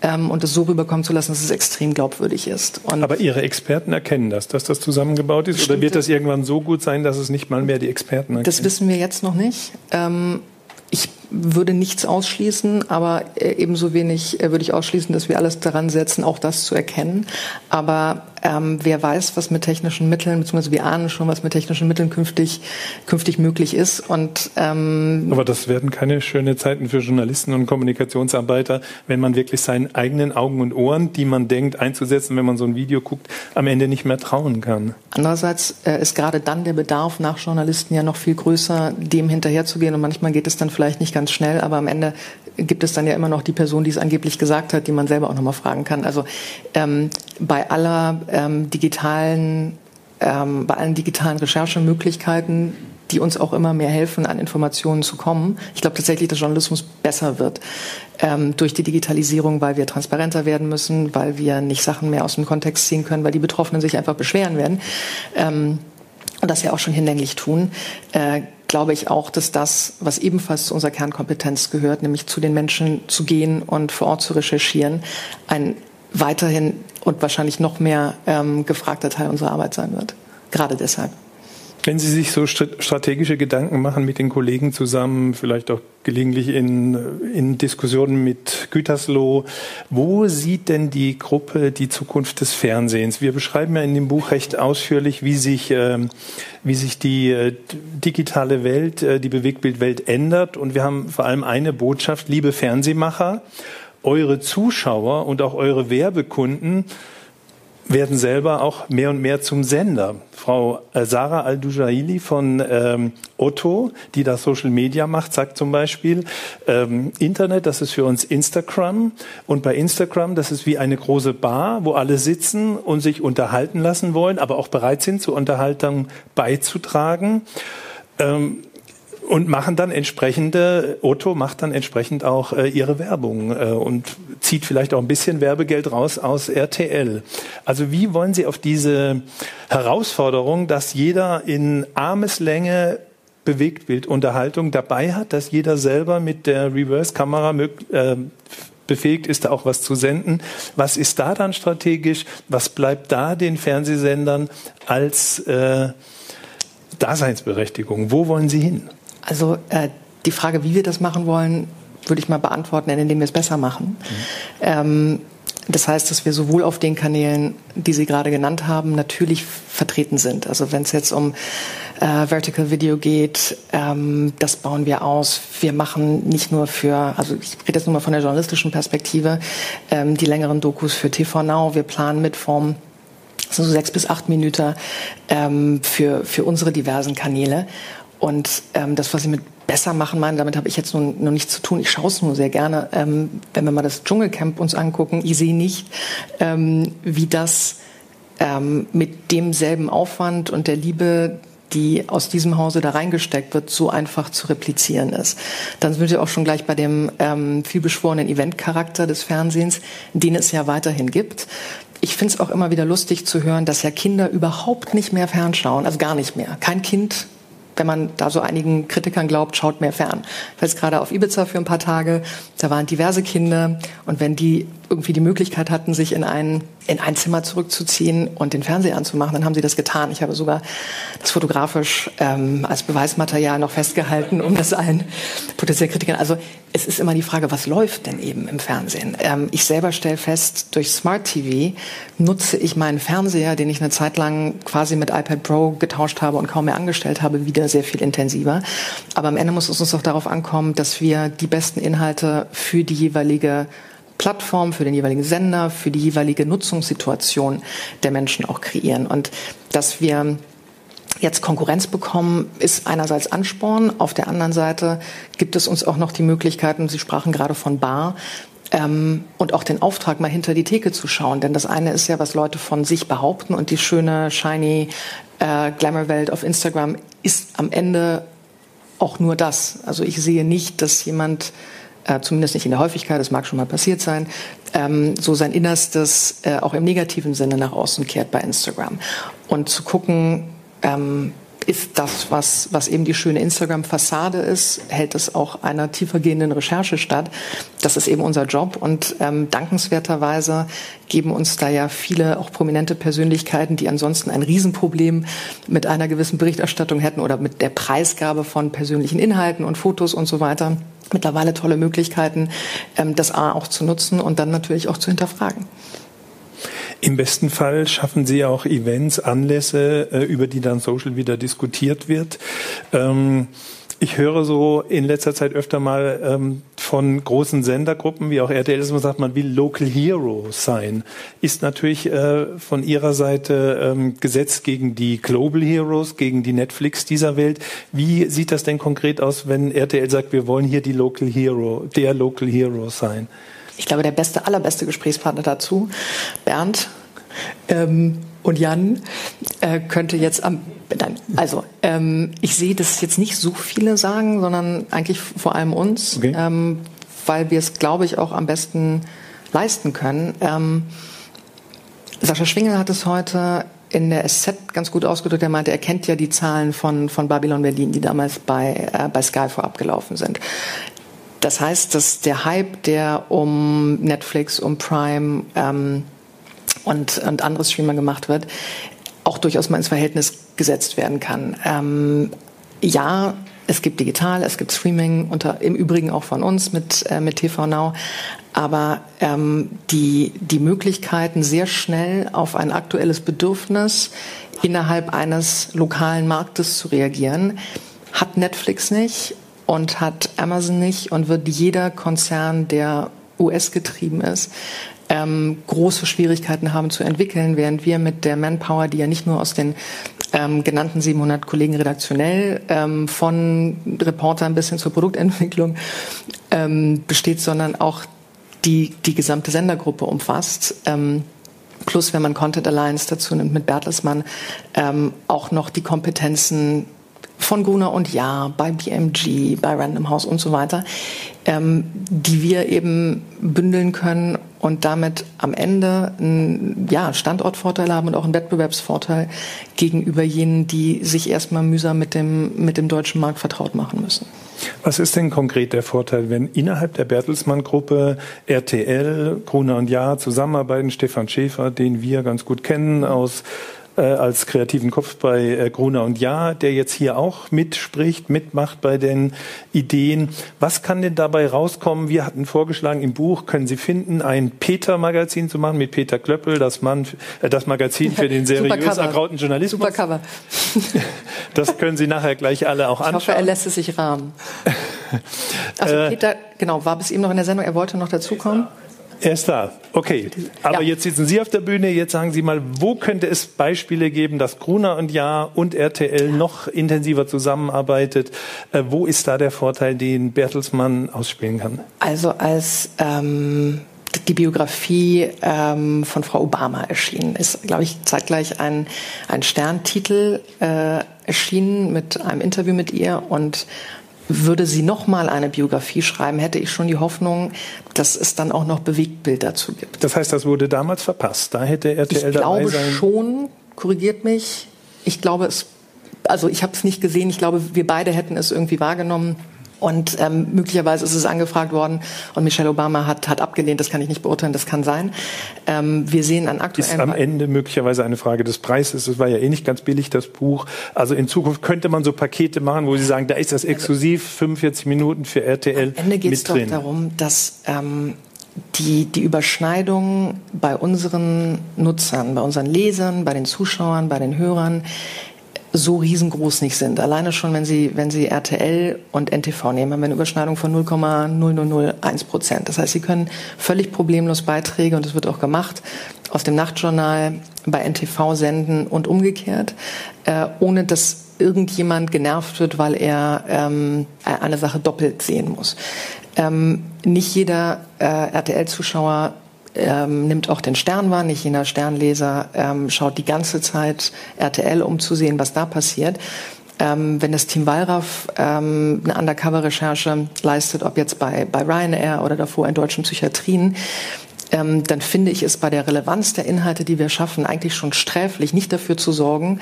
ähm, und es so rüberkommen zu lassen, dass es extrem glaubwürdig ist. Und Aber Ihre Experten erkennen das, dass das zusammengebaut ist? Oder wird das irgendwann so gut sein, dass es nicht mal mehr die Experten erkennen? Das wissen wir jetzt noch nicht. Ähm, ich würde nichts ausschließen, aber äh, ebenso wenig äh, würde ich ausschließen, dass wir alles daran setzen, auch das zu erkennen. Aber ähm, wer weiß, was mit technischen Mitteln, beziehungsweise wir ahnen schon, was mit technischen Mitteln künftig, künftig möglich ist. Und, ähm Aber das werden keine schönen Zeiten für Journalisten und Kommunikationsarbeiter, wenn man wirklich seinen eigenen Augen und Ohren, die man denkt einzusetzen, wenn man so ein Video guckt, am Ende nicht mehr trauen kann. Andererseits äh, ist gerade dann der Bedarf nach Journalisten ja noch viel größer, dem hinterherzugehen. Und manchmal geht es dann vielleicht nicht ganz schnell, aber am Ende gibt es dann ja immer noch die Person, die es angeblich gesagt hat, die man selber auch nochmal fragen kann. Also ähm, bei aller ähm, digitalen, ähm, bei allen digitalen Recherchemöglichkeiten, die uns auch immer mehr helfen, an Informationen zu kommen. Ich glaube tatsächlich, dass Journalismus besser wird ähm, durch die Digitalisierung, weil wir transparenter werden müssen, weil wir nicht Sachen mehr aus dem Kontext ziehen können, weil die Betroffenen sich einfach beschweren werden. Ähm, und das ja auch schon hinlänglich tun. Äh, glaube ich auch, dass das, was ebenfalls zu unserer Kernkompetenz gehört, nämlich zu den Menschen zu gehen und vor Ort zu recherchieren, ein weiterhin und wahrscheinlich noch mehr ähm, gefragter Teil unserer Arbeit sein wird. Gerade deshalb. Wenn Sie sich so strategische Gedanken machen mit den Kollegen zusammen, vielleicht auch gelegentlich in, in Diskussionen mit Gütersloh, wo sieht denn die Gruppe die Zukunft des Fernsehens? Wir beschreiben ja in dem Buch recht ausführlich, wie sich, äh, wie sich die äh, digitale Welt, äh, die Bewegtbildwelt ändert. Und wir haben vor allem eine Botschaft, liebe Fernsehmacher, eure Zuschauer und auch eure Werbekunden werden selber auch mehr und mehr zum Sender. Frau äh, Sarah Al-Dujaili von ähm, Otto, die da Social Media macht, sagt zum Beispiel, ähm, Internet, das ist für uns Instagram. Und bei Instagram, das ist wie eine große Bar, wo alle sitzen und sich unterhalten lassen wollen, aber auch bereit sind, zur Unterhaltung beizutragen. Ähm, und machen dann entsprechende, Otto macht dann entsprechend auch äh, ihre Werbung äh, und zieht vielleicht auch ein bisschen Werbegeld raus aus RTL. Also wie wollen Sie auf diese Herausforderung, dass jeder in Armeslänge Bewegtbildunterhaltung dabei hat, dass jeder selber mit der Reverse-Kamera äh, befähigt ist, da auch was zu senden. Was ist da dann strategisch? Was bleibt da den Fernsehsendern als äh, Daseinsberechtigung. Wo wollen Sie hin? Also äh, die Frage, wie wir das machen wollen, würde ich mal beantworten, indem wir es besser machen. Mhm. Ähm, das heißt, dass wir sowohl auf den Kanälen, die Sie gerade genannt haben, natürlich vertreten sind. Also wenn es jetzt um äh, Vertical Video geht, ähm, das bauen wir aus. Wir machen nicht nur für, also ich rede jetzt nur mal von der journalistischen Perspektive, ähm, die längeren Dokus für TV Now. Wir planen mit Form so sechs bis acht Minuten ähm, für, für unsere diversen Kanäle. Und ähm, das, was Sie mit besser machen meinen, damit habe ich jetzt nun noch nichts zu tun. Ich schaue es nur sehr gerne. Ähm, wenn wir mal das Dschungelcamp uns angucken, ich sehe nicht, ähm, wie das ähm, mit demselben Aufwand und der Liebe die aus diesem Hause da reingesteckt wird, so einfach zu replizieren ist. Dann sind wir auch schon gleich bei dem ähm, vielbeschworenen Eventcharakter des Fernsehens, den es ja weiterhin gibt. Ich finde es auch immer wieder lustig zu hören, dass ja Kinder überhaupt nicht mehr fernschauen, also gar nicht mehr. Kein Kind wenn man da so einigen Kritikern glaubt, schaut mehr fern. Ich war jetzt gerade auf Ibiza für ein paar Tage, da waren diverse Kinder und wenn die irgendwie die Möglichkeit hatten, sich in ein, in ein Zimmer zurückzuziehen und den Fernseher anzumachen, dann haben sie das getan. Ich habe sogar das fotografisch ähm, als Beweismaterial noch festgehalten, um das allen potenziellen Kritikern. Also es ist immer die Frage, was läuft denn eben im Fernsehen? Ähm, ich selber stelle fest, durch Smart TV nutze ich meinen Fernseher, den ich eine Zeit lang quasi mit iPad Pro getauscht habe und kaum mehr angestellt habe, wieder sehr viel intensiver. Aber am Ende muss es uns auch darauf ankommen, dass wir die besten Inhalte für die jeweilige Plattform, für den jeweiligen Sender, für die jeweilige Nutzungssituation der Menschen auch kreieren. Und dass wir jetzt Konkurrenz bekommen, ist einerseits Ansporn. Auf der anderen Seite gibt es uns auch noch die Möglichkeiten, Sie sprachen gerade von Bar, ähm, und auch den Auftrag, mal hinter die Theke zu schauen. Denn das eine ist ja, was Leute von sich behaupten und die schöne, shiny äh, Glamour-Welt auf Instagram ist am Ende auch nur das. Also ich sehe nicht, dass jemand äh, zumindest nicht in der Häufigkeit, das mag schon mal passiert sein, ähm, so sein Innerstes äh, auch im negativen Sinne nach außen kehrt bei Instagram. Und zu gucken, ähm, ist das, was, was eben die schöne Instagram-Fassade ist, hält es auch einer tiefergehenden Recherche statt. Das ist eben unser Job und ähm, dankenswerterweise geben uns da ja viele auch prominente Persönlichkeiten, die ansonsten ein Riesenproblem mit einer gewissen Berichterstattung hätten oder mit der Preisgabe von persönlichen Inhalten und Fotos und so weiter. Mittlerweile tolle Möglichkeiten, ähm, das A auch zu nutzen und dann natürlich auch zu hinterfragen. Im besten Fall schaffen Sie auch Events, Anlässe, äh, über die dann Social wieder diskutiert wird. Ähm, ich höre so in letzter Zeit öfter mal ähm, von großen Sendergruppen, wie auch RTL, dass man sagt, man will Local Hero sein. Ist natürlich äh, von Ihrer Seite ähm, gesetzt gegen die Global Heroes, gegen die Netflix dieser Welt. Wie sieht das denn konkret aus, wenn RTL sagt, wir wollen hier die Local Hero, der Local Hero sein? ich glaube, der beste, allerbeste Gesprächspartner dazu, Bernd ähm, und Jan, äh, könnte jetzt am, nein, also ähm, ich sehe das jetzt nicht so viele sagen, sondern eigentlich vor allem uns, okay. ähm, weil wir es, glaube ich, auch am besten leisten können. Ähm, Sascha Schwingel hat es heute in der SZ ganz gut ausgedrückt. Er meinte, er kennt ja die Zahlen von, von Babylon Berlin, die damals bei, äh, bei Sky vorab gelaufen sind. Das heißt, dass der Hype, der um Netflix, um Prime ähm, und, und andere Streamer gemacht wird, auch durchaus mal ins Verhältnis gesetzt werden kann. Ähm, ja, es gibt digital, es gibt Streaming, unter, im Übrigen auch von uns mit, äh, mit TV Now. Aber ähm, die, die Möglichkeiten, sehr schnell auf ein aktuelles Bedürfnis innerhalb eines lokalen Marktes zu reagieren, hat Netflix nicht und hat Amazon nicht und wird jeder Konzern, der US-getrieben ist, ähm, große Schwierigkeiten haben zu entwickeln, während wir mit der Manpower, die ja nicht nur aus den ähm, genannten 700 Kollegen redaktionell ähm, von Reportern bis hin zur Produktentwicklung ähm, besteht, sondern auch die, die gesamte Sendergruppe umfasst. Ähm, plus, wenn man Content Alliance dazu nimmt mit Bertelsmann, ähm, auch noch die Kompetenzen von Gruner und Ja, bei BMG, bei Random House und so weiter, ähm, die wir eben bündeln können und damit am Ende einen ja, Standortvorteil haben und auch einen Wettbewerbsvorteil gegenüber jenen, die sich erstmal mühsam mit dem, mit dem deutschen Markt vertraut machen müssen. Was ist denn konkret der Vorteil, wenn innerhalb der Bertelsmann-Gruppe RTL, Gruner und Ja zusammenarbeiten, Stefan Schäfer, den wir ganz gut kennen aus äh, als kreativen Kopf bei äh, Gruner und Ja, der jetzt hier auch mitspricht, mitmacht bei den Ideen. Was kann denn dabei rauskommen? Wir hatten vorgeschlagen, im Buch können Sie finden, ein Peter-Magazin zu machen mit Peter Klöppel, das, Mann, äh, das Magazin für den seriös ergrauten Journalismus. Super Cover. Das können Sie nachher gleich alle auch anschauen. Ich hoffe, er lässt es sich rahmen. Also äh, Peter, genau, war bis eben noch in der Sendung, er wollte noch dazukommen. Er ist da. Okay. Aber ja. jetzt sitzen Sie auf der Bühne. Jetzt sagen Sie mal, wo könnte es Beispiele geben, dass Gruner und Ja und RTL noch intensiver zusammenarbeitet? Äh, wo ist da der Vorteil, den Bertelsmann ausspielen kann? Also als ähm, die Biografie ähm, von Frau Obama erschienen ist, glaube ich, zeitgleich ein, ein Sterntitel äh, erschienen mit einem Interview mit ihr und würde sie noch mal eine Biografie schreiben, hätte ich schon die Hoffnung, dass es dann auch noch Bewegtbild dazu gibt. Das heißt, das wurde damals verpasst. Da hätte RTL ich dabei sein. Ich glaube schon. Korrigiert mich. Ich glaube es. Also ich habe es nicht gesehen. Ich glaube, wir beide hätten es irgendwie wahrgenommen. Und ähm, möglicherweise ist es angefragt worden und Michelle Obama hat, hat abgelehnt. Das kann ich nicht beurteilen, das kann sein. Ähm, wir sehen an aktuellen... Ist am Ende möglicherweise eine Frage des Preises. Es war ja eh nicht ganz billig, das Buch. Also in Zukunft könnte man so Pakete machen, wo Sie sagen, da ist das exklusiv, 45 Minuten für RTL Am Ende geht es doch darum, dass... Ähm, die, die Überschneidung bei unseren Nutzern, bei unseren Lesern, bei den Zuschauern, bei den Hörern so riesengroß nicht sind. Alleine schon, wenn Sie, wenn Sie RTL und NTV nehmen, haben wir eine Überschneidung von 0,0001 Prozent. Das heißt, Sie können völlig problemlos Beiträge, und das wird auch gemacht, aus dem Nachtjournal bei NTV senden und umgekehrt, äh, ohne dass irgendjemand genervt wird, weil er ähm, eine Sache doppelt sehen muss. Ähm, nicht jeder äh, RTL-Zuschauer ähm, nimmt auch den Stern wahr. Nicht jeder Sternleser ähm, schaut die ganze Zeit RTL, um zu sehen, was da passiert. Ähm, wenn das Team Wallraff ähm, eine Undercover-Recherche leistet, ob jetzt bei, bei Ryanair oder davor in deutschen Psychiatrien, ähm, dann finde ich es bei der Relevanz der Inhalte, die wir schaffen, eigentlich schon sträflich, nicht dafür zu sorgen,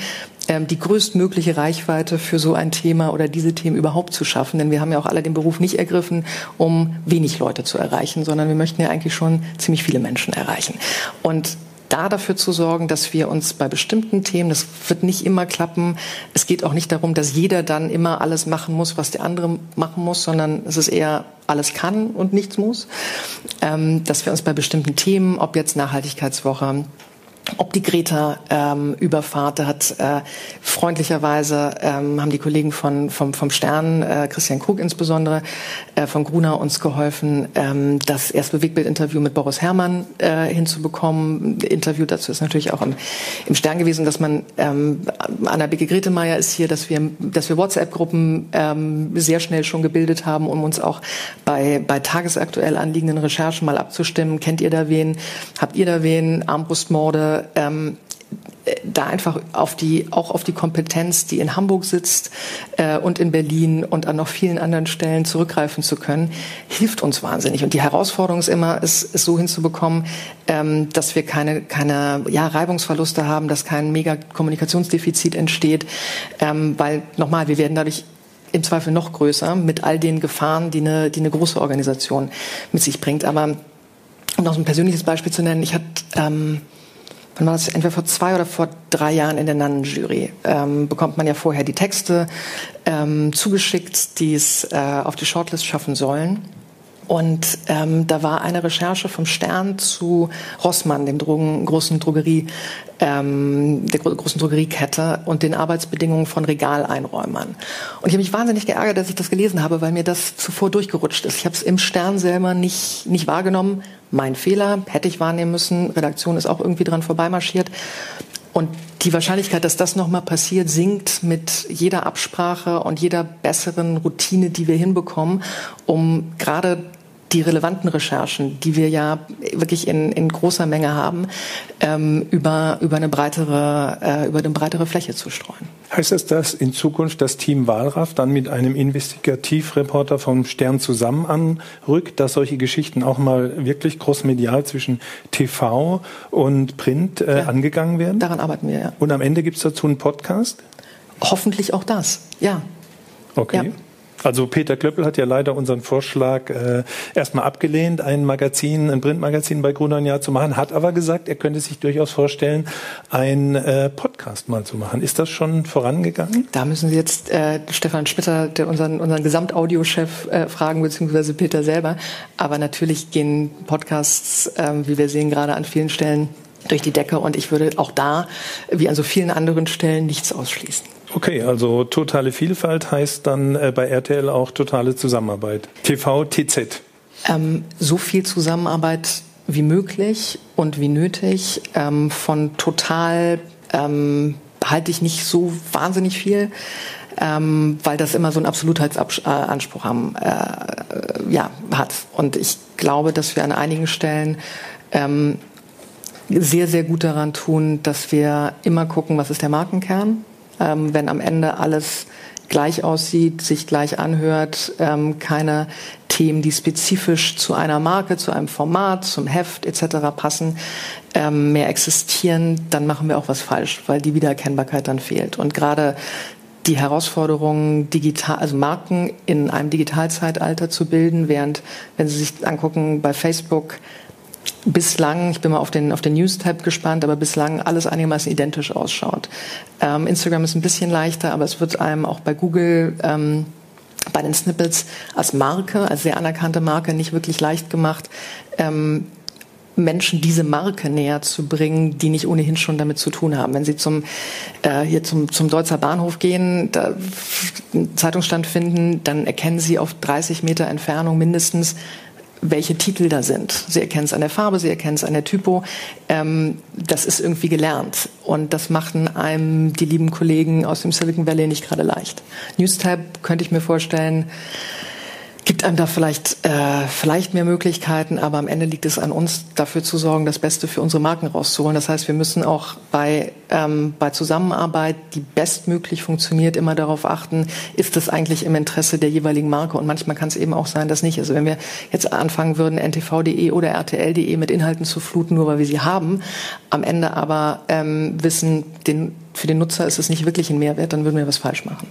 ähm, die größtmögliche Reichweite für so ein Thema oder diese Themen überhaupt zu schaffen. Denn wir haben ja auch alle den Beruf nicht ergriffen, um wenig Leute zu erreichen, sondern wir möchten ja eigentlich schon ziemlich viele Menschen erreichen. Und da dafür zu sorgen, dass wir uns bei bestimmten Themen, das wird nicht immer klappen, es geht auch nicht darum, dass jeder dann immer alles machen muss, was der andere machen muss, sondern es ist eher alles kann und nichts muss, ähm, dass wir uns bei bestimmten Themen, ob jetzt Nachhaltigkeitswoche, ob die Greta-Überfahrt, ähm, da hat äh, freundlicherweise ähm, haben die Kollegen von vom, vom Stern, äh, Christian Krug insbesondere, äh, von Gruner uns geholfen, ähm, das erste Bewegtbild-Interview mit Boris Herrmann äh, hinzubekommen. Interview dazu ist natürlich auch im, im Stern gewesen, dass man ähm, Anna Bicke Gretemeyer ist hier, dass wir dass wir WhatsApp-Gruppen ähm, sehr schnell schon gebildet haben, um uns auch bei bei tagesaktuell anliegenden Recherchen mal abzustimmen. Kennt ihr da wen? Habt ihr da wen? Armbrustmorde ähm, da einfach auf die, auch auf die Kompetenz, die in Hamburg sitzt äh, und in Berlin und an noch vielen anderen Stellen zurückgreifen zu können, hilft uns wahnsinnig. Und die Herausforderung ist immer, es, es so hinzubekommen, ähm, dass wir keine, keine ja, Reibungsverluste haben, dass kein mega Kommunikationsdefizit entsteht, ähm, weil nochmal, wir werden dadurch im Zweifel noch größer mit all den Gefahren, die eine, die eine große Organisation mit sich bringt. Aber um noch ein persönliches Beispiel zu nennen, ich hatte ähm, wann war das, entweder vor zwei oder vor drei Jahren in der Nannenjury, ähm, bekommt man ja vorher die Texte ähm, zugeschickt, die es äh, auf die Shortlist schaffen sollen. Und ähm, da war eine Recherche vom Stern zu Rossmann, dem Drogen, großen Drogerie, ähm, der großen Drogeriekette und den Arbeitsbedingungen von Regaleinräumern. Und ich habe mich wahnsinnig geärgert, dass ich das gelesen habe, weil mir das zuvor durchgerutscht ist. Ich habe es im Stern selber nicht, nicht wahrgenommen. Mein Fehler, hätte ich wahrnehmen müssen. Redaktion ist auch irgendwie dran vorbeimarschiert. Und die Wahrscheinlichkeit, dass das nochmal passiert, sinkt mit jeder Absprache und jeder besseren Routine, die wir hinbekommen, um gerade die relevanten Recherchen, die wir ja wirklich in, in großer Menge haben, ähm, über, über, eine breitere, äh, über eine breitere Fläche zu streuen. Heißt das, dass in Zukunft das Team Wahlraff dann mit einem Investigativreporter vom Stern zusammen anrückt, dass solche Geschichten auch mal wirklich großmedial zwischen TV und Print äh, ja, angegangen werden? Daran arbeiten wir, ja. Und am Ende gibt es dazu einen Podcast? Hoffentlich auch das, ja. Okay. Ja. Also Peter Klöppel hat ja leider unseren Vorschlag äh, erstmal abgelehnt, ein Magazin, ein Printmagazin bei Gruner Jahr zu machen, hat aber gesagt, er könnte sich durchaus vorstellen, ein äh, Podcast mal zu machen. Ist das schon vorangegangen? Da müssen Sie jetzt äh, Stefan Spitter, der unseren, unseren Gesamtaudiochef, äh, fragen, beziehungsweise Peter selber. Aber natürlich gehen Podcasts, äh, wie wir sehen, gerade an vielen Stellen durch die Decke und ich würde auch da, wie an so vielen anderen Stellen, nichts ausschließen. Okay, also totale Vielfalt heißt dann äh, bei RTL auch totale Zusammenarbeit. TV, TZ. Ähm, so viel Zusammenarbeit wie möglich und wie nötig. Ähm, von total ähm, halte ich nicht so wahnsinnig viel, ähm, weil das immer so einen Absolutheitsanspruch haben, äh, ja, hat. Und ich glaube, dass wir an einigen Stellen ähm, sehr, sehr gut daran tun, dass wir immer gucken, was ist der Markenkern ähm, wenn am Ende alles gleich aussieht, sich gleich anhört, ähm, keine Themen, die spezifisch zu einer Marke, zu einem Format, zum Heft etc. passen, ähm, mehr existieren, dann machen wir auch was falsch, weil die Wiedererkennbarkeit dann fehlt. Und gerade die Herausforderung, digital, also Marken in einem Digitalzeitalter zu bilden, während, wenn Sie sich angucken, bei Facebook bislang, ich bin mal auf den, auf den News-Tab gespannt, aber bislang alles einigermaßen identisch ausschaut. Ähm, Instagram ist ein bisschen leichter, aber es wird einem auch bei Google ähm, bei den Snippets als Marke, als sehr anerkannte Marke, nicht wirklich leicht gemacht, ähm, Menschen diese Marke näher zu bringen, die nicht ohnehin schon damit zu tun haben. Wenn Sie zum äh, hier zum zum Deutzer Bahnhof gehen, da einen Zeitungsstand finden, dann erkennen Sie auf 30 Meter Entfernung mindestens welche Titel da sind. Sie erkennen es an der Farbe, sie erkennen es an der Typo. Ähm, das ist irgendwie gelernt. Und das machten einem die lieben Kollegen aus dem Silicon Valley nicht gerade leicht. Newstab könnte ich mir vorstellen, gibt einem da vielleicht, äh, vielleicht mehr Möglichkeiten, aber am Ende liegt es an uns, dafür zu sorgen, das Beste für unsere Marken rauszuholen. Das heißt, wir müssen auch bei, ähm, bei Zusammenarbeit, die bestmöglich funktioniert, immer darauf achten, ist es eigentlich im Interesse der jeweiligen Marke? Und manchmal kann es eben auch sein, dass nicht. Also wenn wir jetzt anfangen würden, ntv.de oder rtl.de mit Inhalten zu fluten, nur weil wir sie haben, am Ende aber ähm, wissen, den, für den Nutzer ist es nicht wirklich ein Mehrwert, dann würden wir was falsch machen.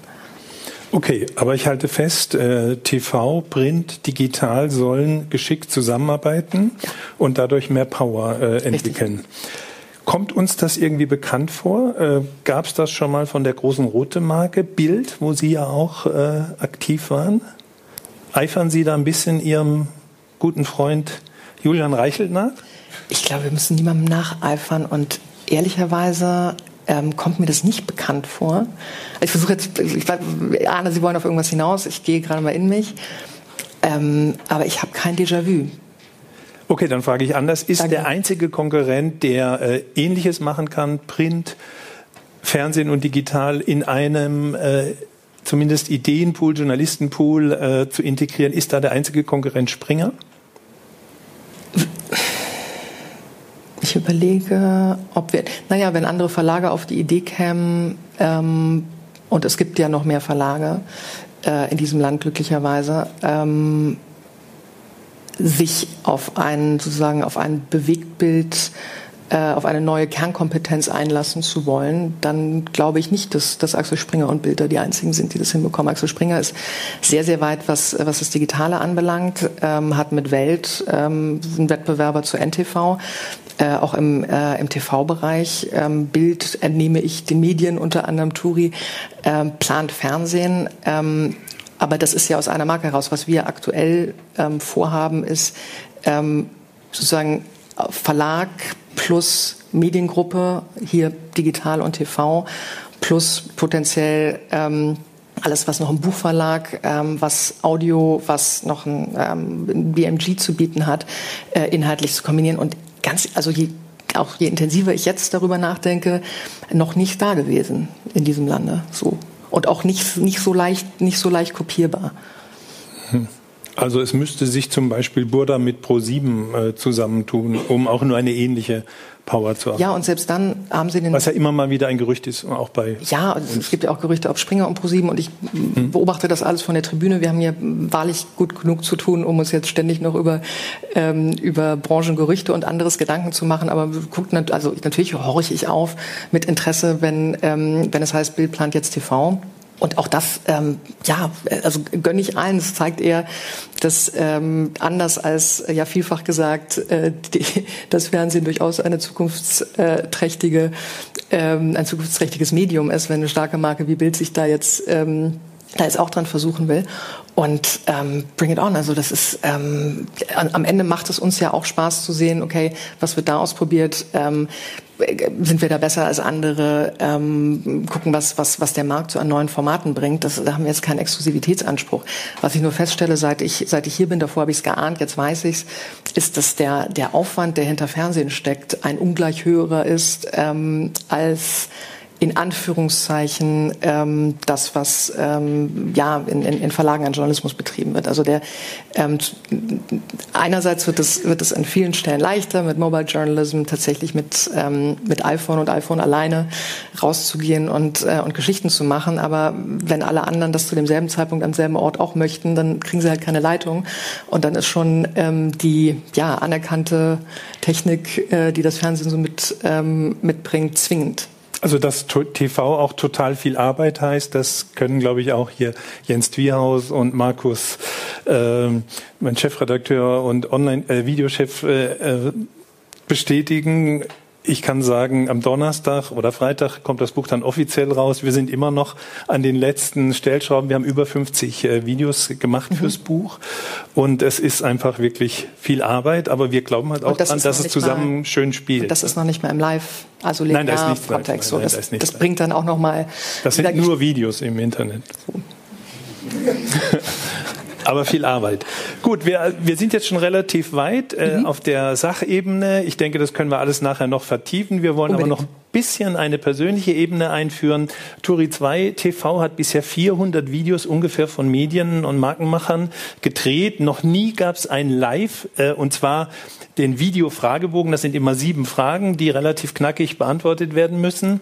Okay, aber ich halte fest, äh, TV, Print, digital sollen geschickt zusammenarbeiten ja. und dadurch mehr Power äh, entwickeln. Richtig. Kommt uns das irgendwie bekannt vor? Äh, Gab es das schon mal von der großen rote Marke Bild, wo Sie ja auch äh, aktiv waren? Eifern Sie da ein bisschen Ihrem guten Freund Julian Reichelt nach? Ich glaube, wir müssen niemandem nacheifern und ehrlicherweise ähm, kommt mir das nicht bekannt vor. Ich versuche jetzt, ich ahne, Sie wollen auf irgendwas hinaus, ich gehe gerade mal in mich, ähm, aber ich habe kein Déjà-vu. Okay, dann frage ich anders. Ist Danke. der einzige Konkurrent, der äh, Ähnliches machen kann, Print, Fernsehen und digital in einem äh, zumindest Ideenpool, Journalistenpool äh, zu integrieren, ist da der einzige Konkurrent Springer? Ich überlege, ob wir, naja, wenn andere Verlage auf die Idee kämen, ähm, und es gibt ja noch mehr Verlage äh, in diesem Land glücklicherweise, ähm, sich auf ein sozusagen auf ein Bewegtbild äh, auf eine neue Kernkompetenz einlassen zu wollen, dann glaube ich nicht, dass, dass Axel Springer und Bilder die einzigen sind, die das hinbekommen. Axel Springer ist sehr, sehr weit, was, was das Digitale anbelangt, ähm, hat mit Welt ähm, einen Wettbewerber zu NTV. Äh, auch im, äh, im TV-Bereich. Ähm, Bild entnehme ich den Medien, unter anderem Turi, äh, plant Fernsehen. Ähm, aber das ist ja aus einer Marke heraus. Was wir aktuell ähm, vorhaben, ist ähm, sozusagen Verlag plus Mediengruppe, hier digital und TV, plus potenziell ähm, alles, was noch ein Buchverlag, ähm, was Audio, was noch ein ähm, BMG zu bieten hat, äh, inhaltlich zu kombinieren und ganz, also je, auch je intensiver ich jetzt darüber nachdenke, noch nicht da gewesen in diesem Lande, so. Und auch nicht, nicht so leicht, nicht so leicht kopierbar. Hm. Also es müsste sich zum Beispiel Burda mit Pro7 äh, zusammentun, um auch nur eine ähnliche Power zu haben. Ja, und selbst dann haben sie den. Was ja immer mal wieder ein Gerücht ist, auch bei. Ja, es gibt ja auch Gerüchte auf Springer und Pro7 und ich hm. beobachte das alles von der Tribüne. Wir haben ja wahrlich gut genug zu tun, um uns jetzt ständig noch über, ähm, über Branchengerüchte und anderes Gedanken zu machen. Aber guckt, also natürlich horche ich auf mit Interesse, wenn, ähm, wenn es heißt, Bild plant jetzt TV. Und auch das, ähm, ja, also gönne ich allen. Das zeigt eher, dass ähm, anders als äh, ja vielfach gesagt, äh, die, das Fernsehen durchaus eine zukunftsträchtige, ähm, ein zukunftsträchtiges Medium ist, wenn eine starke Marke wie Bild sich da jetzt ähm, da jetzt auch dran versuchen will. Und ähm, bring it on. Also das ist ähm, am Ende macht es uns ja auch Spaß zu sehen, okay, was wird da ausprobiert? Ähm, sind wir da besser als andere? Ähm, gucken, was, was, was der Markt so an neuen Formaten bringt. Das, da haben wir jetzt keinen Exklusivitätsanspruch. Was ich nur feststelle, seit ich, seit ich hier bin, davor habe ich es geahnt, jetzt weiß ich es, ist, dass der, der Aufwand, der hinter Fernsehen steckt, ein ungleich höherer ist ähm, als in Anführungszeichen ähm, das, was ähm, ja in, in, in Verlagen an Journalismus betrieben wird. Also der ähm, einerseits wird es wird es an vielen Stellen leichter mit Mobile Journalism tatsächlich mit ähm, mit iPhone und iPhone alleine rauszugehen und äh, und Geschichten zu machen. Aber wenn alle anderen das zu demselben Zeitpunkt am selben Ort auch möchten, dann kriegen sie halt keine Leitung und dann ist schon ähm, die ja anerkannte Technik, äh, die das Fernsehen so mit ähm, mitbringt, zwingend. Also dass TV auch total viel Arbeit heißt, das können, glaube ich, auch hier Jens Twierhaus und Markus, äh, mein Chefredakteur und Online-Videochef, äh, äh, bestätigen ich kann sagen, am Donnerstag oder Freitag kommt das Buch dann offiziell raus. Wir sind immer noch an den letzten Stellschrauben. Wir haben über 50 äh, Videos gemacht mhm. fürs Buch. Und es ist einfach wirklich viel Arbeit. Aber wir glauben halt auch daran, dass es zusammen mal, schön spielt. Das ist noch nicht mehr im Live, also Nein, da ist Kontext. So, das, da das bringt dann auch noch mal. Das sind nur Videos im Internet. So. aber viel Arbeit. Gut, wir, wir sind jetzt schon relativ weit äh, mhm. auf der Sachebene. Ich denke, das können wir alles nachher noch vertiefen. Wir wollen Unbedingt. aber noch bisschen eine persönliche Ebene einführen. Turi 2 TV hat bisher 400 Videos ungefähr von Medien und Markenmachern gedreht. Noch nie gab es ein Live, äh, und zwar den Video-Fragebogen. Das sind immer sieben Fragen, die relativ knackig beantwortet werden müssen.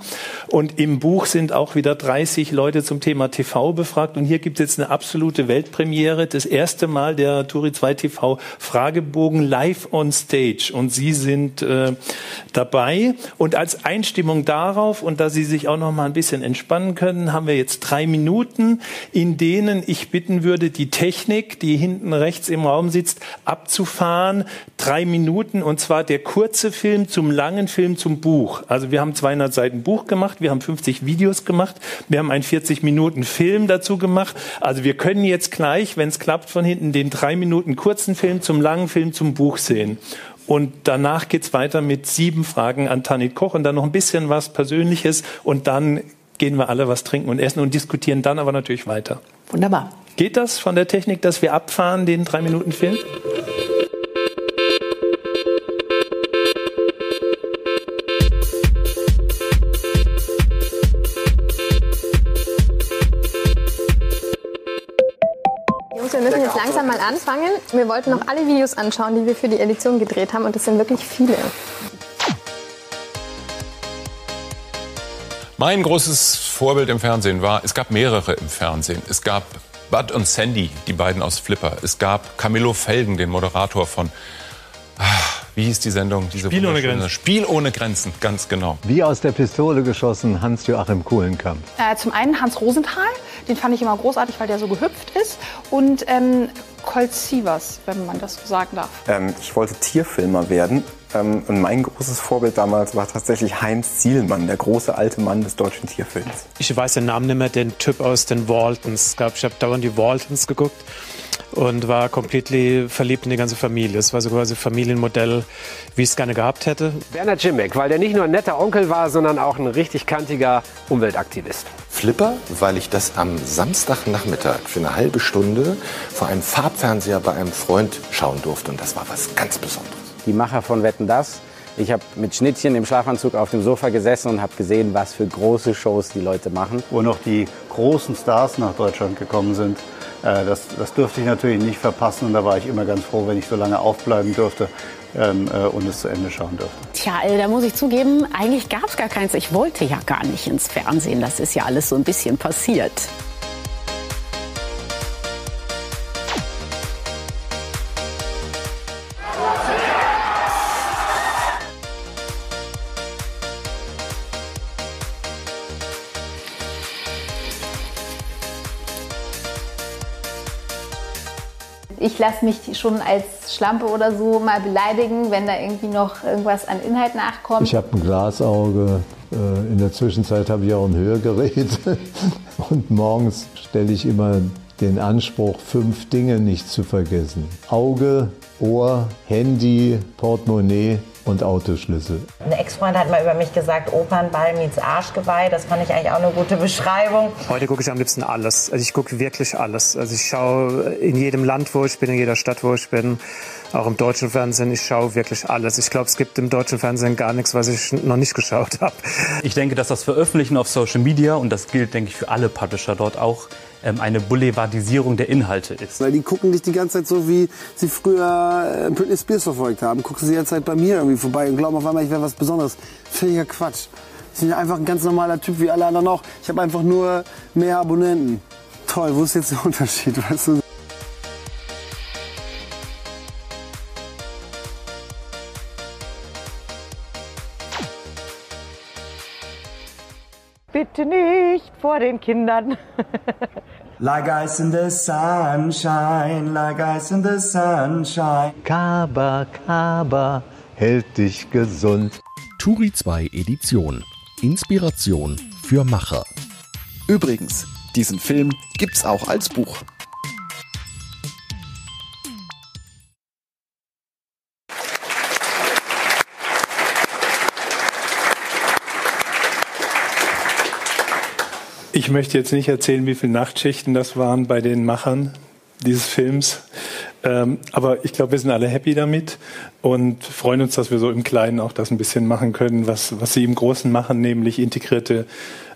Und im Buch sind auch wieder 30 Leute zum Thema TV befragt. Und hier gibt es jetzt eine absolute Weltpremiere. Das erste Mal der Turi 2 TV Fragebogen live on stage. Und Sie sind äh, dabei. Und als Einstimmung darauf, und da Sie sich auch noch mal ein bisschen entspannen können, haben wir jetzt drei Minuten, in denen ich bitten würde, die Technik, die hinten rechts im Raum sitzt, abzufahren. Drei Minuten und zwar der kurze Film zum langen Film zum Buch. Also wir haben 200 Seiten Buch gemacht, wir haben 50 Videos gemacht, wir haben einen 40 Minuten Film dazu gemacht. Also wir können jetzt gleich, wenn es klappt, von hinten den drei Minuten kurzen Film zum langen Film zum Buch sehen. Und danach geht's weiter mit sieben Fragen an Tanit Koch und dann noch ein bisschen was Persönliches und dann gehen wir alle was trinken und essen und diskutieren dann aber natürlich weiter. Wunderbar. Geht das von der Technik, dass wir abfahren, den drei Minuten Film? Langsam mal anfangen. Wir wollten noch alle Videos anschauen, die wir für die Edition gedreht haben und das sind wirklich viele. Mein großes Vorbild im Fernsehen war, es gab mehrere im Fernsehen. Es gab Bud und Sandy, die beiden aus Flipper. Es gab Camillo Felgen, den Moderator von ah, wie hieß die Sendung? Diese Spiel ohne Grenzen. Spiel ohne Grenzen, ganz genau. Wie aus der Pistole geschossen, Hans-Joachim Kuhlenkamp. Äh, zum einen Hans Rosenthal, den fand ich immer großartig, weil der so gehüpft ist. Und ähm, Colt Sievers, wenn man das so sagen darf. Ähm, ich wollte Tierfilmer werden. Ähm, und mein großes Vorbild damals war tatsächlich Heinz Zielmann, der große alte Mann des deutschen Tierfilms. Ich weiß den Namen nicht mehr, den Typ aus den Waltons. Ich habe dauernd die Waltons geguckt und war komplett verliebt in die ganze Familie. Es war so quasi Familienmodell, wie ich es gerne gehabt hätte. Werner Jimmick, weil der nicht nur ein netter Onkel war, sondern auch ein richtig kantiger Umweltaktivist. Flipper, weil ich das am Samstagnachmittag für eine halbe Stunde vor einem Farbfernseher bei einem Freund schauen durfte. Und das war was ganz Besonderes. Die Macher von Wetten, das ich habe mit Schnittchen im Schlafanzug auf dem Sofa gesessen und habe gesehen, was für große Shows die Leute machen. Wo noch die großen Stars nach Deutschland gekommen sind. Äh, das, das durfte ich natürlich nicht verpassen und da war ich immer ganz froh, wenn ich so lange aufbleiben durfte ähm, äh, und es zu Ende schauen durfte. Tja, da muss ich zugeben, eigentlich gab es gar keins. Ich wollte ja gar nicht ins Fernsehen. Das ist ja alles so ein bisschen passiert. Ich lasse mich schon als Schlampe oder so mal beleidigen, wenn da irgendwie noch irgendwas an Inhalt nachkommt. Ich habe ein Glasauge. Äh, in der Zwischenzeit habe ich auch ein Hörgerät. Und morgens stelle ich immer den Anspruch, fünf Dinge nicht zu vergessen. Auge, Ohr, Handy, Portemonnaie und Autoschlüssel. Eine Ex-Freund hat mal über mich gesagt, Opernball meets Arschgeweih. Das fand ich eigentlich auch eine gute Beschreibung. Heute gucke ich am liebsten alles. Also ich gucke wirklich alles. Also ich schaue in jedem Land, wo ich bin, in jeder Stadt, wo ich bin, auch im deutschen Fernsehen. Ich schaue wirklich alles. Ich glaube, es gibt im deutschen Fernsehen gar nichts, was ich noch nicht geschaut habe. Ich denke, dass das Veröffentlichen auf Social Media, und das gilt, denke ich, für alle Publisher dort auch, eine Boulevardisierung der Inhalte ist. Weil die gucken dich die ganze Zeit so, wie sie früher äh, Britney Spears verfolgt haben. Gucken sie jetzt halt bei mir irgendwie vorbei und glauben auf einmal, ich wäre was Besonderes. Völliger Quatsch. Ich bin einfach ein ganz normaler Typ wie alle anderen auch. Ich habe einfach nur mehr Abonnenten. Toll, wo ist jetzt der Unterschied? Weißt du? Vor den Kindern. like ice in the sunshine, like ice in the sunshine. Kaba, Kaba, hält dich gesund. Turi 2 Edition. Inspiration für Macher. Übrigens, diesen Film gibt's auch als Buch. Ich möchte jetzt nicht erzählen, wie viele Nachtschichten das waren bei den Machern dieses Films. Ähm, aber ich glaube, wir sind alle happy damit und freuen uns, dass wir so im Kleinen auch das ein bisschen machen können, was, was sie im Großen machen, nämlich integrierte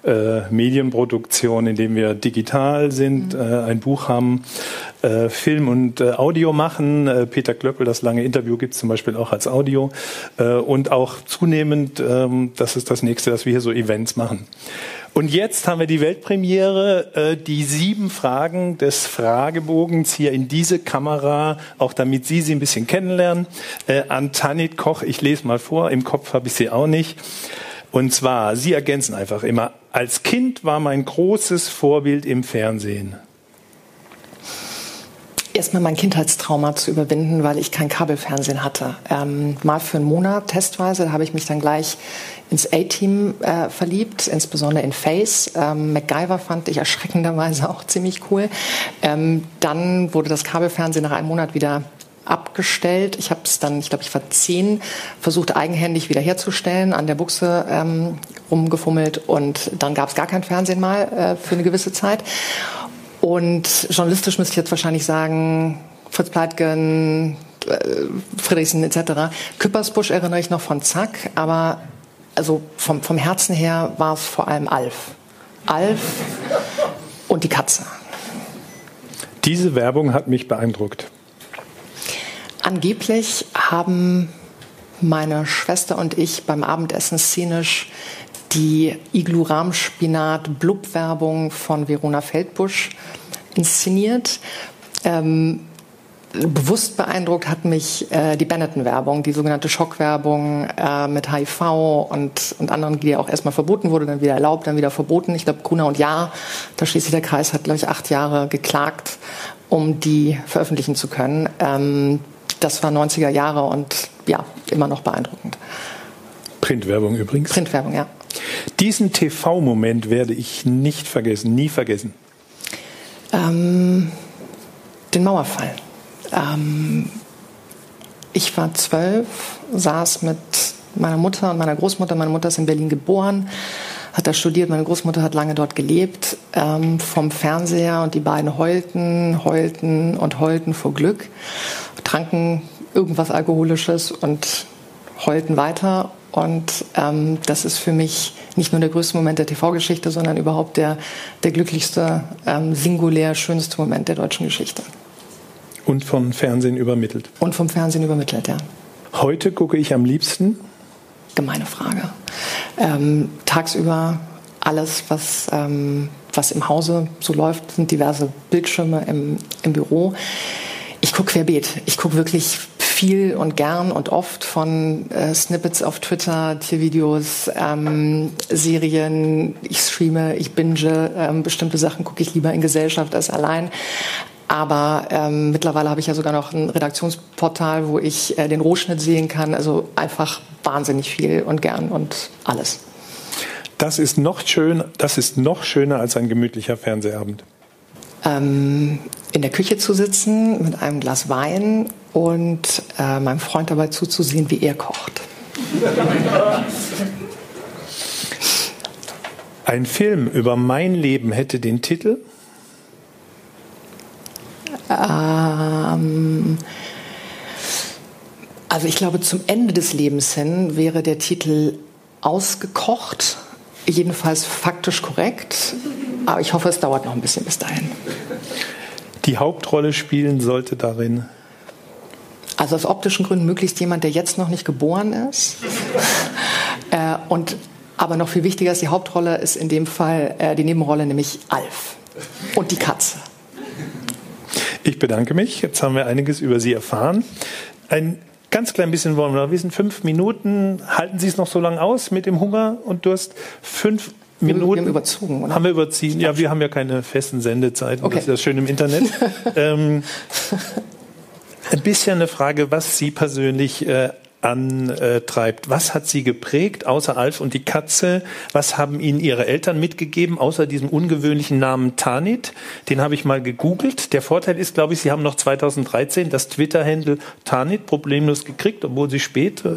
äh, Medienproduktion, indem wir digital sind, mhm. äh, ein Buch haben, äh, Film und äh, Audio machen. Äh, Peter Klöppel, das lange Interview gibt es zum Beispiel auch als Audio. Äh, und auch zunehmend, ähm, das ist das nächste, dass wir hier so Events machen. Und jetzt haben wir die Weltpremiere, äh, die sieben Fragen des Fragebogens hier in diese Kamera, auch damit Sie sie ein bisschen kennenlernen, äh, an Tanit Koch. Ich lese mal vor, im Kopf habe ich sie auch nicht. Und zwar, Sie ergänzen einfach immer, als Kind war mein großes Vorbild im Fernsehen. Erstmal mein Kindheitstrauma zu überwinden, weil ich kein Kabelfernsehen hatte. Ähm, mal für einen Monat testweise, da habe ich mich dann gleich ins A-Team äh, verliebt, insbesondere in Face. Ähm, MacGyver fand ich erschreckenderweise auch ziemlich cool. Ähm, dann wurde das Kabelfernsehen nach einem Monat wieder abgestellt. Ich habe es dann, ich glaube, ich war zehn, versucht eigenhändig wiederherzustellen, an der Buchse ähm, rumgefummelt und dann gab es gar kein Fernsehen mal äh, für eine gewisse Zeit. Und journalistisch müsste ich jetzt wahrscheinlich sagen, Fritz Pleitgen, äh, Friedrichsen etc. Küppersbusch erinnere ich noch von Zack, aber also vom, vom Herzen her war es vor allem Alf. Alf und die Katze. Diese Werbung hat mich beeindruckt. Angeblich haben meine Schwester und ich beim Abendessen szenisch die Iglu-Rahmspinat-Blub-Werbung von Verona Feldbusch inszeniert. Ähm, bewusst beeindruckt hat mich äh, die Benetton-Werbung, die sogenannte Schockwerbung äh, mit HIV und, und anderen, die ja auch erstmal verboten wurde, dann wieder erlaubt, dann wieder verboten. Ich glaube, Gruner und Ja, da schließt sich der Kreis, hat, glaube ich, acht Jahre geklagt, um die veröffentlichen zu können. Ähm, das war 90er Jahre und ja, immer noch beeindruckend. Printwerbung übrigens. Printwerbung, ja. Diesen TV-Moment werde ich nicht vergessen, nie vergessen. Ähm, den Mauerfall. Ähm, ich war zwölf, saß mit meiner Mutter und meiner Großmutter. Meine Mutter ist in Berlin geboren, hat da studiert. Meine Großmutter hat lange dort gelebt. Ähm, vom Fernseher und die beiden heulten, heulten und heulten vor Glück, tranken irgendwas Alkoholisches und heulten weiter. Und ähm, das ist für mich nicht nur der größte Moment der TV-Geschichte, sondern überhaupt der, der glücklichste, ähm, singulär schönste Moment der deutschen Geschichte. Und vom Fernsehen übermittelt. Und vom Fernsehen übermittelt, ja. Heute gucke ich am liebsten? Gemeine Frage. Ähm, tagsüber alles, was, ähm, was im Hause so läuft, sind diverse Bildschirme im, im Büro. Ich gucke querbeet. Ich gucke wirklich viel und gern und oft von äh, Snippets auf Twitter, Tiervideos, ähm, Serien. Ich streame, ich binge. Ähm, bestimmte Sachen gucke ich lieber in Gesellschaft als allein. Aber ähm, mittlerweile habe ich ja sogar noch ein Redaktionsportal, wo ich äh, den Rohschnitt sehen kann. Also einfach wahnsinnig viel und gern und alles. Das ist noch schön, das ist noch schöner als ein gemütlicher Fernsehabend. Ähm, in der Küche zu sitzen mit einem Glas Wein und äh, meinem Freund dabei zuzusehen, wie er kocht. Ein Film über mein Leben hätte den Titel Ähm, also ich glaube, zum Ende des Lebens hin wäre der Titel ausgekocht, jedenfalls faktisch korrekt. Aber ich hoffe, es dauert noch ein bisschen bis dahin. Die Hauptrolle spielen sollte darin. Also aus optischen Gründen möglichst jemand, der jetzt noch nicht geboren ist. äh, und aber noch viel wichtiger ist, die Hauptrolle ist in dem Fall äh, die Nebenrolle, nämlich Alf und die Katze. Ich bedanke mich. Jetzt haben wir einiges über Sie erfahren. Ein ganz klein bisschen wollen wir noch wissen. Fünf Minuten. Halten Sie es noch so lange aus mit dem Hunger und Durst? Fünf Minuten. Wir haben überzogen, oder? Haben wir überziehen? Ja, wir haben ja keine festen Sendezeiten. Okay. Das ist ja schön im Internet. ähm, ein bisschen eine Frage, was Sie persönlich äh, antreibt. Was hat Sie geprägt, außer Alf und die Katze? Was haben Ihnen Ihre Eltern mitgegeben, außer diesem ungewöhnlichen Namen Tanit? Den habe ich mal gegoogelt. Der Vorteil ist, glaube ich, Sie haben noch 2013 das Twitter-Handle Tanit problemlos gekriegt, obwohl Sie spät äh,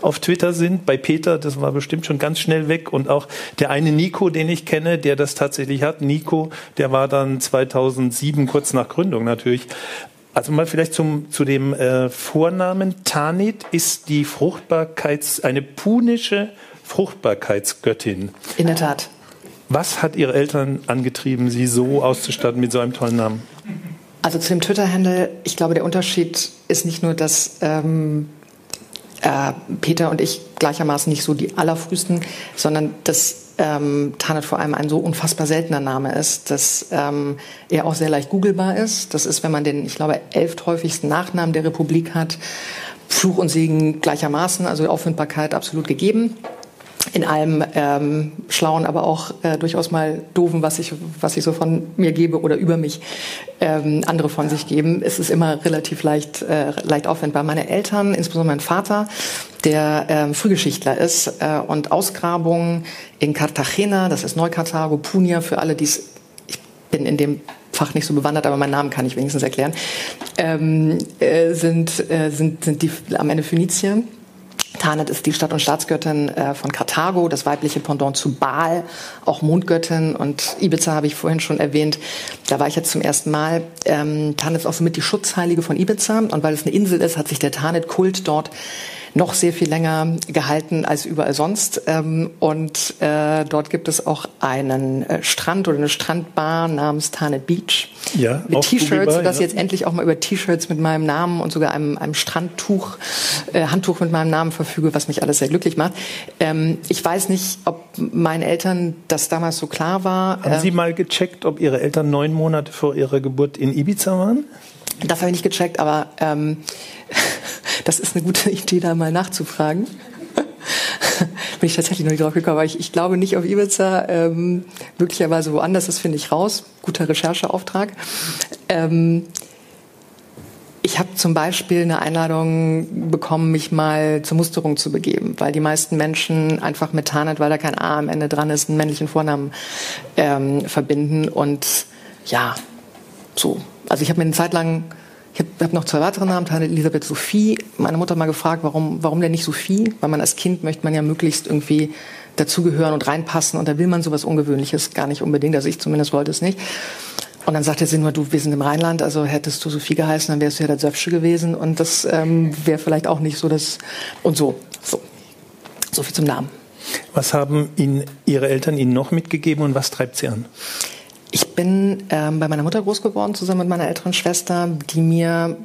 auf Twitter sind. Bei Peter, das war bestimmt schon ganz schnell weg. Und auch der eine Nico, den ich kenne, der das tatsächlich hat, Nico, der war dann 2007, kurz nach Gründung natürlich, also mal vielleicht zum, zu dem äh, Vornamen. Tanit ist die Fruchtbarkeits, eine punische Fruchtbarkeitsgöttin. In der Tat. Was hat Ihre Eltern angetrieben, Sie so auszustatten mit so einem tollen Namen? Also zu dem Twitter-Handle, ich glaube, der Unterschied ist nicht nur, dass ähm, äh, Peter und ich gleichermaßen nicht so die allerfrühsten, sondern dass ähm, Tanit vor allem ein so unfassbar seltener Name ist, dass ähm, er auch sehr leicht googelbar ist. Das ist, wenn man den, ich glaube, elfthäufigsten Nachnamen der Republik hat, Fluch und Segen gleichermaßen, also Auffindbarkeit absolut gegeben in allem ähm, Schlauen, aber auch äh, durchaus mal Doofen, was ich, was ich so von mir gebe oder über mich ähm, andere von sich geben. Es ist immer relativ leicht, äh, leicht aufwendbar. Meine Eltern, insbesondere mein Vater, der ähm, Frühgeschichtler ist äh, und Ausgrabungen in Cartagena, das ist Neukarthago, Punia, für alle, die es, ich bin in dem Fach nicht so bewandert, aber meinen Namen kann ich wenigstens erklären, ähm, äh, sind, äh, sind, sind die am Ende Phönizier Tanit ist die Stadt- und Staatsgöttin äh, von Karthago, das weibliche Pendant zu Baal, auch Mondgöttin. Und Ibiza habe ich vorhin schon erwähnt. Da war ich jetzt zum ersten Mal. Ähm, Tanit ist auch somit die Schutzheilige von Ibiza. Und weil es eine Insel ist, hat sich der Tanit-Kult dort noch sehr viel länger gehalten als überall sonst. Ähm, und äh, dort gibt es auch einen äh, Strand oder eine Strandbar namens Tanit Beach. Ja, mit T-Shirts, sodass ja. jetzt endlich auch mal über T-Shirts mit meinem Namen und sogar einem, einem Strandtuch, äh, Handtuch mit meinem Namen verfüge, was mich alles sehr glücklich macht. Ähm, ich weiß nicht, ob meinen Eltern das damals so klar war. Haben Sie mal gecheckt, ob Ihre Eltern neun Monate vor Ihrer Geburt in Ibiza waren? Das habe ich nicht gecheckt, aber ähm, das ist eine gute Idee, da mal nachzufragen. Bin ich tatsächlich noch nicht drauf gekommen, aber ich, ich glaube nicht auf Ibiza, ähm, möglicherweise woanders, das finde ich raus. Guter Rechercheauftrag. Ähm, ich habe zum Beispiel eine Einladung bekommen, mich mal zur Musterung zu begeben, weil die meisten Menschen einfach mit Tarnet, weil da kein A am Ende dran ist, einen männlichen Vornamen ähm, verbinden. Und ja, so. Also ich habe mir eine Zeit lang ich habe hab noch zwei weitere Namen, Tante Elisabeth Sophie. Meine Mutter mal gefragt, warum, warum denn nicht Sophie? Weil man als Kind möchte man ja möglichst irgendwie dazugehören und reinpassen und da will man sowas Ungewöhnliches gar nicht unbedingt. Also ich zumindest wollte es nicht. Und dann sagte sie nur, du, wir sind im Rheinland, also hättest du Sophie geheißen, dann wärst du ja der Söpfsche gewesen und das ähm, wäre vielleicht auch nicht so das und so. So. So viel zum Namen. Was haben Ihnen Ihre Eltern Ihnen noch mitgegeben und was treibt Sie an? Ich bin ähm, bei meiner Mutter groß geworden, zusammen mit meiner älteren Schwester, die mir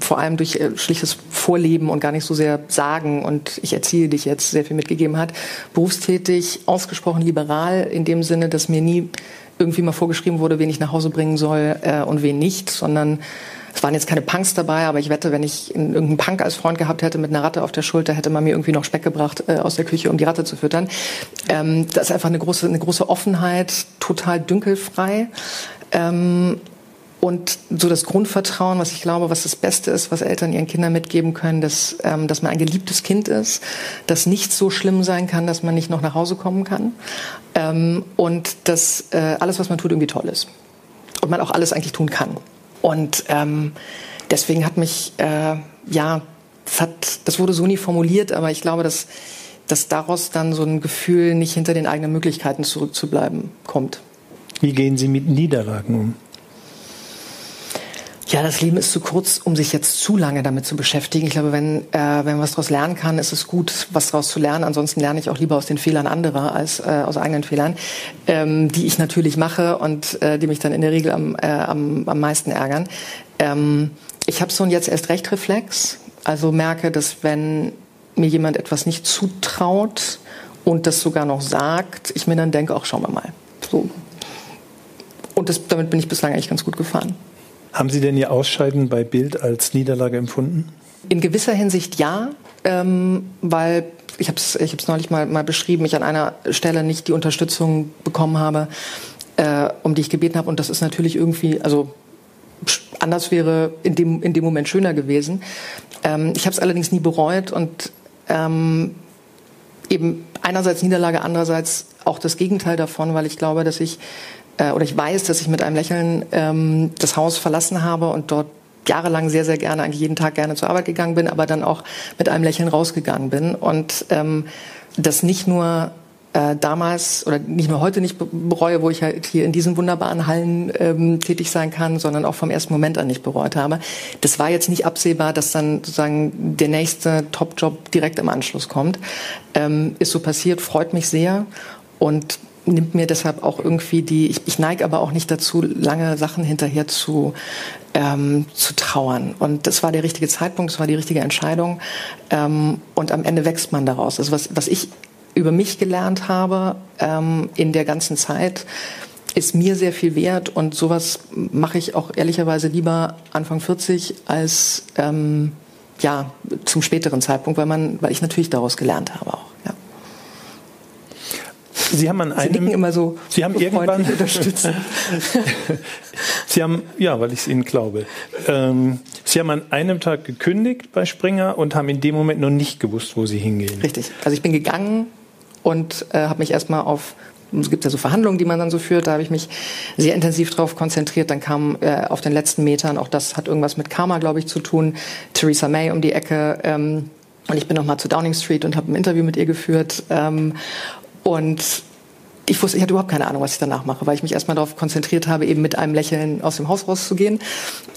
vor allem durch schlichtes Vorleben und gar nicht so sehr sagen und ich erziehe dich jetzt sehr viel mitgegeben hat. Berufstätig, ausgesprochen liberal in dem Sinne, dass mir nie irgendwie mal vorgeschrieben wurde, wen ich nach Hause bringen soll äh, und wen nicht, sondern es waren jetzt keine Punks dabei, aber ich wette, wenn ich irgendeinen Punk als Freund gehabt hätte mit einer Ratte auf der Schulter, hätte man mir irgendwie noch Speck gebracht äh, aus der Küche, um die Ratte zu füttern. Ähm, das ist einfach eine große, eine große Offenheit, total dünkelfrei. Ähm, und so das Grundvertrauen, was ich glaube, was das Beste ist, was Eltern ihren Kindern mitgeben können, dass, ähm, dass man ein geliebtes Kind ist, dass nichts so schlimm sein kann, dass man nicht noch nach Hause kommen kann ähm, und dass äh, alles, was man tut, irgendwie toll ist und man auch alles eigentlich tun kann. Und ähm, deswegen hat mich, äh, ja, das, hat, das wurde so nie formuliert, aber ich glaube, dass, dass daraus dann so ein Gefühl, nicht hinter den eigenen Möglichkeiten zurückzubleiben, kommt. Wie gehen Sie mit Niederlagen um? Ja, das Leben ist zu kurz, um sich jetzt zu lange damit zu beschäftigen. Ich glaube, wenn, äh, wenn man was daraus lernen kann, ist es gut, was daraus zu lernen. Ansonsten lerne ich auch lieber aus den Fehlern anderer als äh, aus eigenen Fehlern, ähm, die ich natürlich mache und äh, die mich dann in der Regel am, äh, am, am meisten ärgern. Ähm, ich habe so einen jetzt erst recht Reflex. Also merke, dass wenn mir jemand etwas nicht zutraut und das sogar noch sagt, ich mir dann denke, auch schauen wir mal. So. Und das, damit bin ich bislang eigentlich ganz gut gefahren. Haben Sie denn Ihr Ausscheiden bei Bild als Niederlage empfunden? In gewisser Hinsicht ja, ähm, weil ich habe es ich neulich mal, mal beschrieben, ich an einer Stelle nicht die Unterstützung bekommen habe, äh, um die ich gebeten habe. Und das ist natürlich irgendwie, also anders wäre in dem, in dem Moment schöner gewesen. Ähm, ich habe es allerdings nie bereut und ähm, eben einerseits Niederlage, andererseits auch das Gegenteil davon, weil ich glaube, dass ich äh, oder ich weiß, dass ich mit einem Lächeln ähm, das Haus verlassen habe und dort jahrelang sehr, sehr gerne, eigentlich jeden Tag gerne zur Arbeit gegangen bin, aber dann auch mit einem Lächeln rausgegangen bin. Und ähm, das nicht nur äh, damals oder nicht nur heute nicht bereue, wo ich halt hier in diesen wunderbaren Hallen ähm, tätig sein kann, sondern auch vom ersten Moment an nicht bereut habe. Das war jetzt nicht absehbar, dass dann sozusagen der nächste Top-Job direkt im Anschluss kommt. Ähm, ist so passiert, freut mich sehr und nimmt mir deshalb auch irgendwie die, ich, ich neige aber auch nicht dazu, lange Sachen hinterher zu, ähm, zu trauern. Und das war der richtige Zeitpunkt, das war die richtige Entscheidung. Ähm, und am Ende wächst man daraus. Also was, was ich über mich gelernt habe ähm, in der ganzen Zeit, ist mir sehr viel wert und sowas mache ich auch ehrlicherweise lieber Anfang 40 als ähm, ja zum späteren Zeitpunkt, weil man, weil ich natürlich daraus gelernt habe auch. Ja. Sie haben an einem, Sie immer so Sie haben irgendwann unterstützt. Sie haben, ja, weil ich es Ihnen glaube. Ähm, Sie haben an einem Tag gekündigt bei Springer und haben in dem Moment noch nicht gewusst, wo Sie hingehen. Richtig. Also ich bin gegangen und äh, habe mich erstmal auf es gibt ja so Verhandlungen, die man dann so führt. Da habe ich mich sehr intensiv drauf konzentriert. Dann kam äh, auf den letzten Metern, auch das hat irgendwas mit Karma, glaube ich, zu tun, Theresa May um die Ecke. Ähm, und ich bin noch mal zu Downing Street und habe ein Interview mit ihr geführt. Ähm, und ich wusste, ich hatte überhaupt keine Ahnung, was ich danach mache, weil ich mich erstmal darauf konzentriert habe, eben mit einem Lächeln aus dem Haus rauszugehen.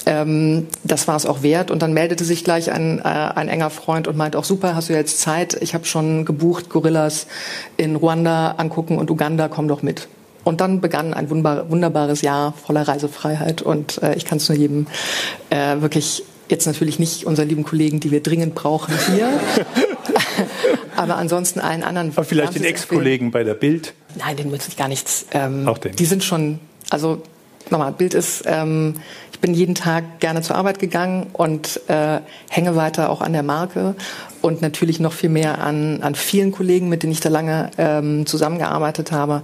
Ähm, das war es auch wert. Und dann meldete sich gleich ein, äh, ein enger Freund und meinte auch, super, hast du jetzt Zeit? Ich habe schon gebucht, Gorillas in Ruanda angucken und Uganda, komm doch mit. Und dann begann ein wunderbares Jahr voller Reisefreiheit. Und äh, ich kann es nur jedem äh, wirklich jetzt natürlich nicht unseren lieben Kollegen, die wir dringend brauchen, hier. Aber ansonsten allen anderen. Aber vielleicht den Ex-Kollegen bei der Bild? Nein, den muss ich gar nichts. Ähm, Auch den. Die sind schon, also nochmal, Bild ist, ähm, ich bin jeden Tag gerne zur Arbeit gegangen und äh, hänge weiter auch an der Marke und natürlich noch viel mehr an, an vielen Kollegen, mit denen ich da lange ähm, zusammengearbeitet habe.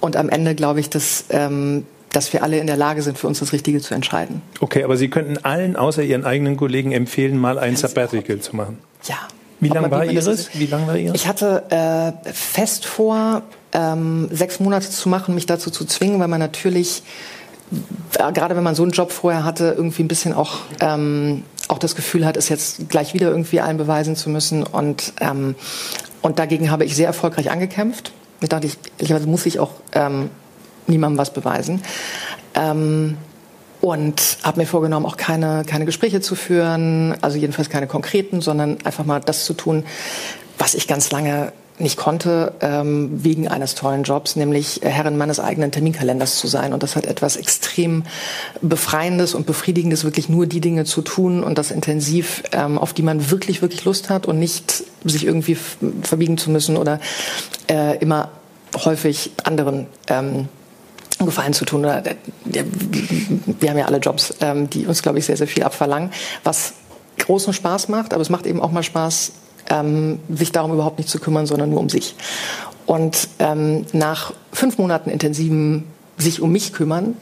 Und am Ende glaube ich, dass, ähm, dass wir alle in der Lage sind, für uns das Richtige zu entscheiden. Okay, aber Sie könnten allen außer Ihren eigenen Kollegen empfehlen, mal ein Sabbatical zu machen. Ja, wie lange war Ihres? Wie lang war Ihres? Ich hatte äh, fest vor, ähm, sechs Monate zu machen, mich dazu zu zwingen, weil man natürlich, äh, gerade wenn man so einen Job vorher hatte, irgendwie ein bisschen auch, ähm, auch das Gefühl hat, es jetzt gleich wieder irgendwie allen beweisen zu müssen. Und, ähm, und dagegen habe ich sehr erfolgreich angekämpft. Ich dachte, ich, ehrlicherweise muss ich auch ähm, niemandem was beweisen. Und habe mir vorgenommen, auch keine, keine Gespräche zu führen, also jedenfalls keine konkreten, sondern einfach mal das zu tun, was ich ganz lange nicht konnte, ähm, wegen eines tollen Jobs, nämlich Herrin meines eigenen Terminkalenders zu sein. Und das hat etwas extrem Befreiendes und Befriedigendes, wirklich nur die Dinge zu tun und das intensiv, ähm, auf die man wirklich, wirklich Lust hat und nicht sich irgendwie verbiegen zu müssen oder äh, immer häufig anderen ähm, Gefallen zu tun. Oder, wir haben ja alle Jobs, ähm, die uns, glaube ich, sehr, sehr viel abverlangen, was großen Spaß macht, aber es macht eben auch mal Spaß, ähm, sich darum überhaupt nicht zu kümmern, sondern nur um sich. Und ähm, nach fünf Monaten intensiven sich um mich kümmern,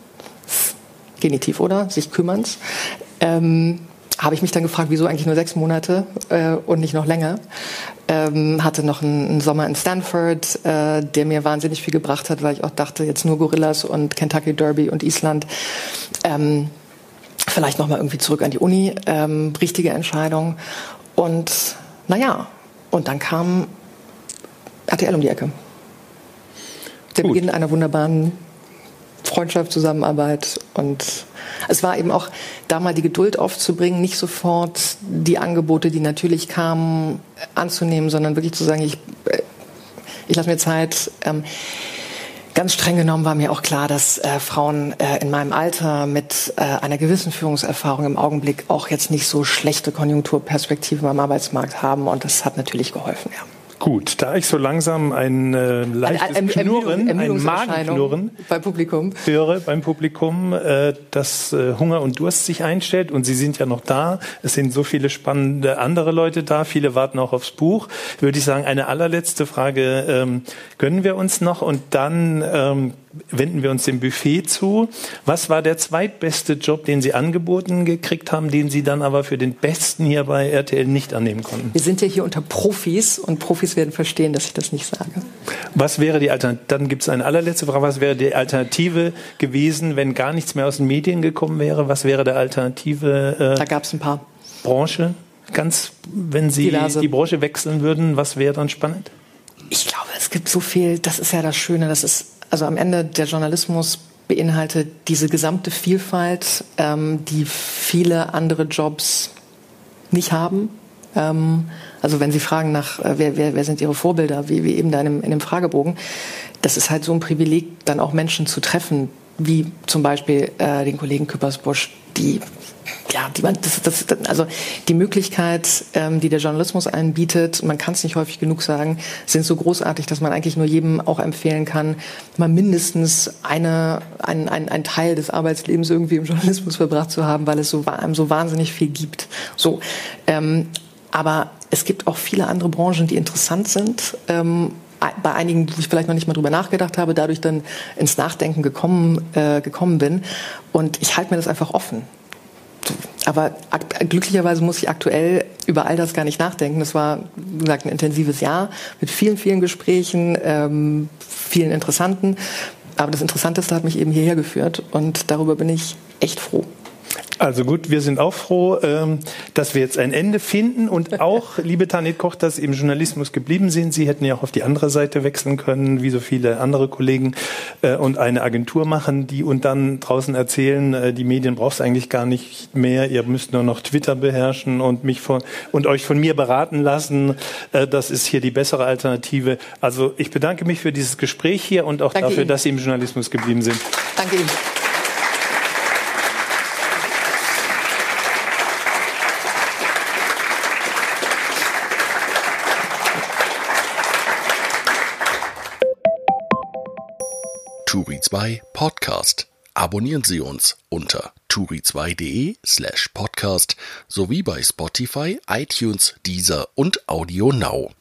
Genitiv, oder? Sich kümmerns. Habe ich mich dann gefragt, wieso eigentlich nur sechs Monate äh, und nicht noch länger. Ähm, hatte noch einen, einen, Sommer in Stanford, äh, der mir wahnsinnig viel gebracht hat, weil ich auch dachte, jetzt nur Gorillas und Kentucky Derby und Island. Ähm, vielleicht noch mal irgendwie zurück an die Uni. Ähm, richtige Entscheidung. Und naja, und dann kam RTL um die Ecke. Der Gut. Beginn einer wunderbaren Freundschaft, Zusammenarbeit und es war eben auch da mal die Geduld aufzubringen, nicht sofort die Angebote, die natürlich kamen, anzunehmen, sondern wirklich zu sagen, ich, äh, ich lasse mir Zeit. Ähm, Ganz streng genommen war mir auch klar, dass äh, Frauen äh, in meinem Alter mit äh, einer gewissen Führungserfahrung im Augenblick auch jetzt nicht so schlechte Konjunkturperspektiven am Arbeitsmarkt haben und das hat natürlich geholfen, ja. Gut, da ich so langsam ein äh, leichtes ein, ein, Knurren, ein Magenknurren beim Publikum höre beim Publikum, äh, dass äh, Hunger und Durst sich einstellt und Sie sind ja noch da. Es sind so viele spannende andere Leute da. Viele warten auch aufs Buch. Würde ich sagen, eine allerletzte Frage ähm, gönnen wir uns noch und dann ähm, wenden wir uns dem Buffet zu. Was war der zweitbeste Job, den Sie angeboten gekriegt haben, den Sie dann aber für den besten hier bei RTL nicht annehmen konnten? Wir sind ja hier unter Profis und Profis werden verstehen, dass ich das nicht sage. Was wäre die Alternative? Dann gibt es eine allerletzte Frage. Was wäre die Alternative gewesen, wenn gar nichts mehr aus den Medien gekommen wäre? Was wäre der Alternative? Äh, da gab es ein paar. Branche? Ganz, wenn Sie Diverse. die Branche wechseln würden, was wäre dann spannend? Ich glaube, es gibt so viel. Das ist ja das Schöne. Das ist also am Ende der Journalismus beinhaltet diese gesamte Vielfalt, ähm, die viele andere Jobs nicht haben. Ähm, also wenn Sie fragen nach, äh, wer, wer, wer sind Ihre Vorbilder, wie, wie eben da in dem, in dem Fragebogen, das ist halt so ein Privileg, dann auch Menschen zu treffen, wie zum Beispiel äh, den Kollegen Küppersbusch, die ja, die das, das, also die Möglichkeit, ähm, die der Journalismus einen bietet, man kann es nicht häufig genug sagen, sind so großartig, dass man eigentlich nur jedem auch empfehlen kann, mal mindestens eine, ein, ein, ein Teil des Arbeitslebens irgendwie im Journalismus verbracht zu haben, weil es so, einem so wahnsinnig viel gibt. So, ähm, aber es gibt auch viele andere Branchen, die interessant sind. Ähm, bei einigen, wo ich vielleicht noch nicht mal drüber nachgedacht habe, dadurch dann ins Nachdenken gekommen, äh, gekommen bin. Und ich halte mir das einfach offen. Aber glücklicherweise muss ich aktuell über all das gar nicht nachdenken. Das war, wie gesagt, ein intensives Jahr mit vielen, vielen Gesprächen, ähm, vielen interessanten. Aber das Interessanteste hat mich eben hierher geführt und darüber bin ich echt froh. Also gut, wir sind auch froh, ähm, dass wir jetzt ein Ende finden und auch, liebe Tanit Koch, dass Sie im Journalismus geblieben sind. Sie hätten ja auch auf die andere Seite wechseln können, wie so viele andere Kollegen, äh, und eine Agentur machen, die und dann draußen erzählen, äh, die Medien brauchst eigentlich gar nicht mehr, ihr müsst nur noch Twitter beherrschen und mich von und euch von mir beraten lassen. Äh, das ist hier die bessere Alternative. Also ich bedanke mich für dieses Gespräch hier und auch Danke dafür, Ihnen. dass Sie im Journalismus geblieben sind. Danke Ihnen. Turi 2 Podcast. Abonnieren Sie uns unter turi2.de slash podcast sowie bei Spotify, iTunes, Deezer und Audio Now.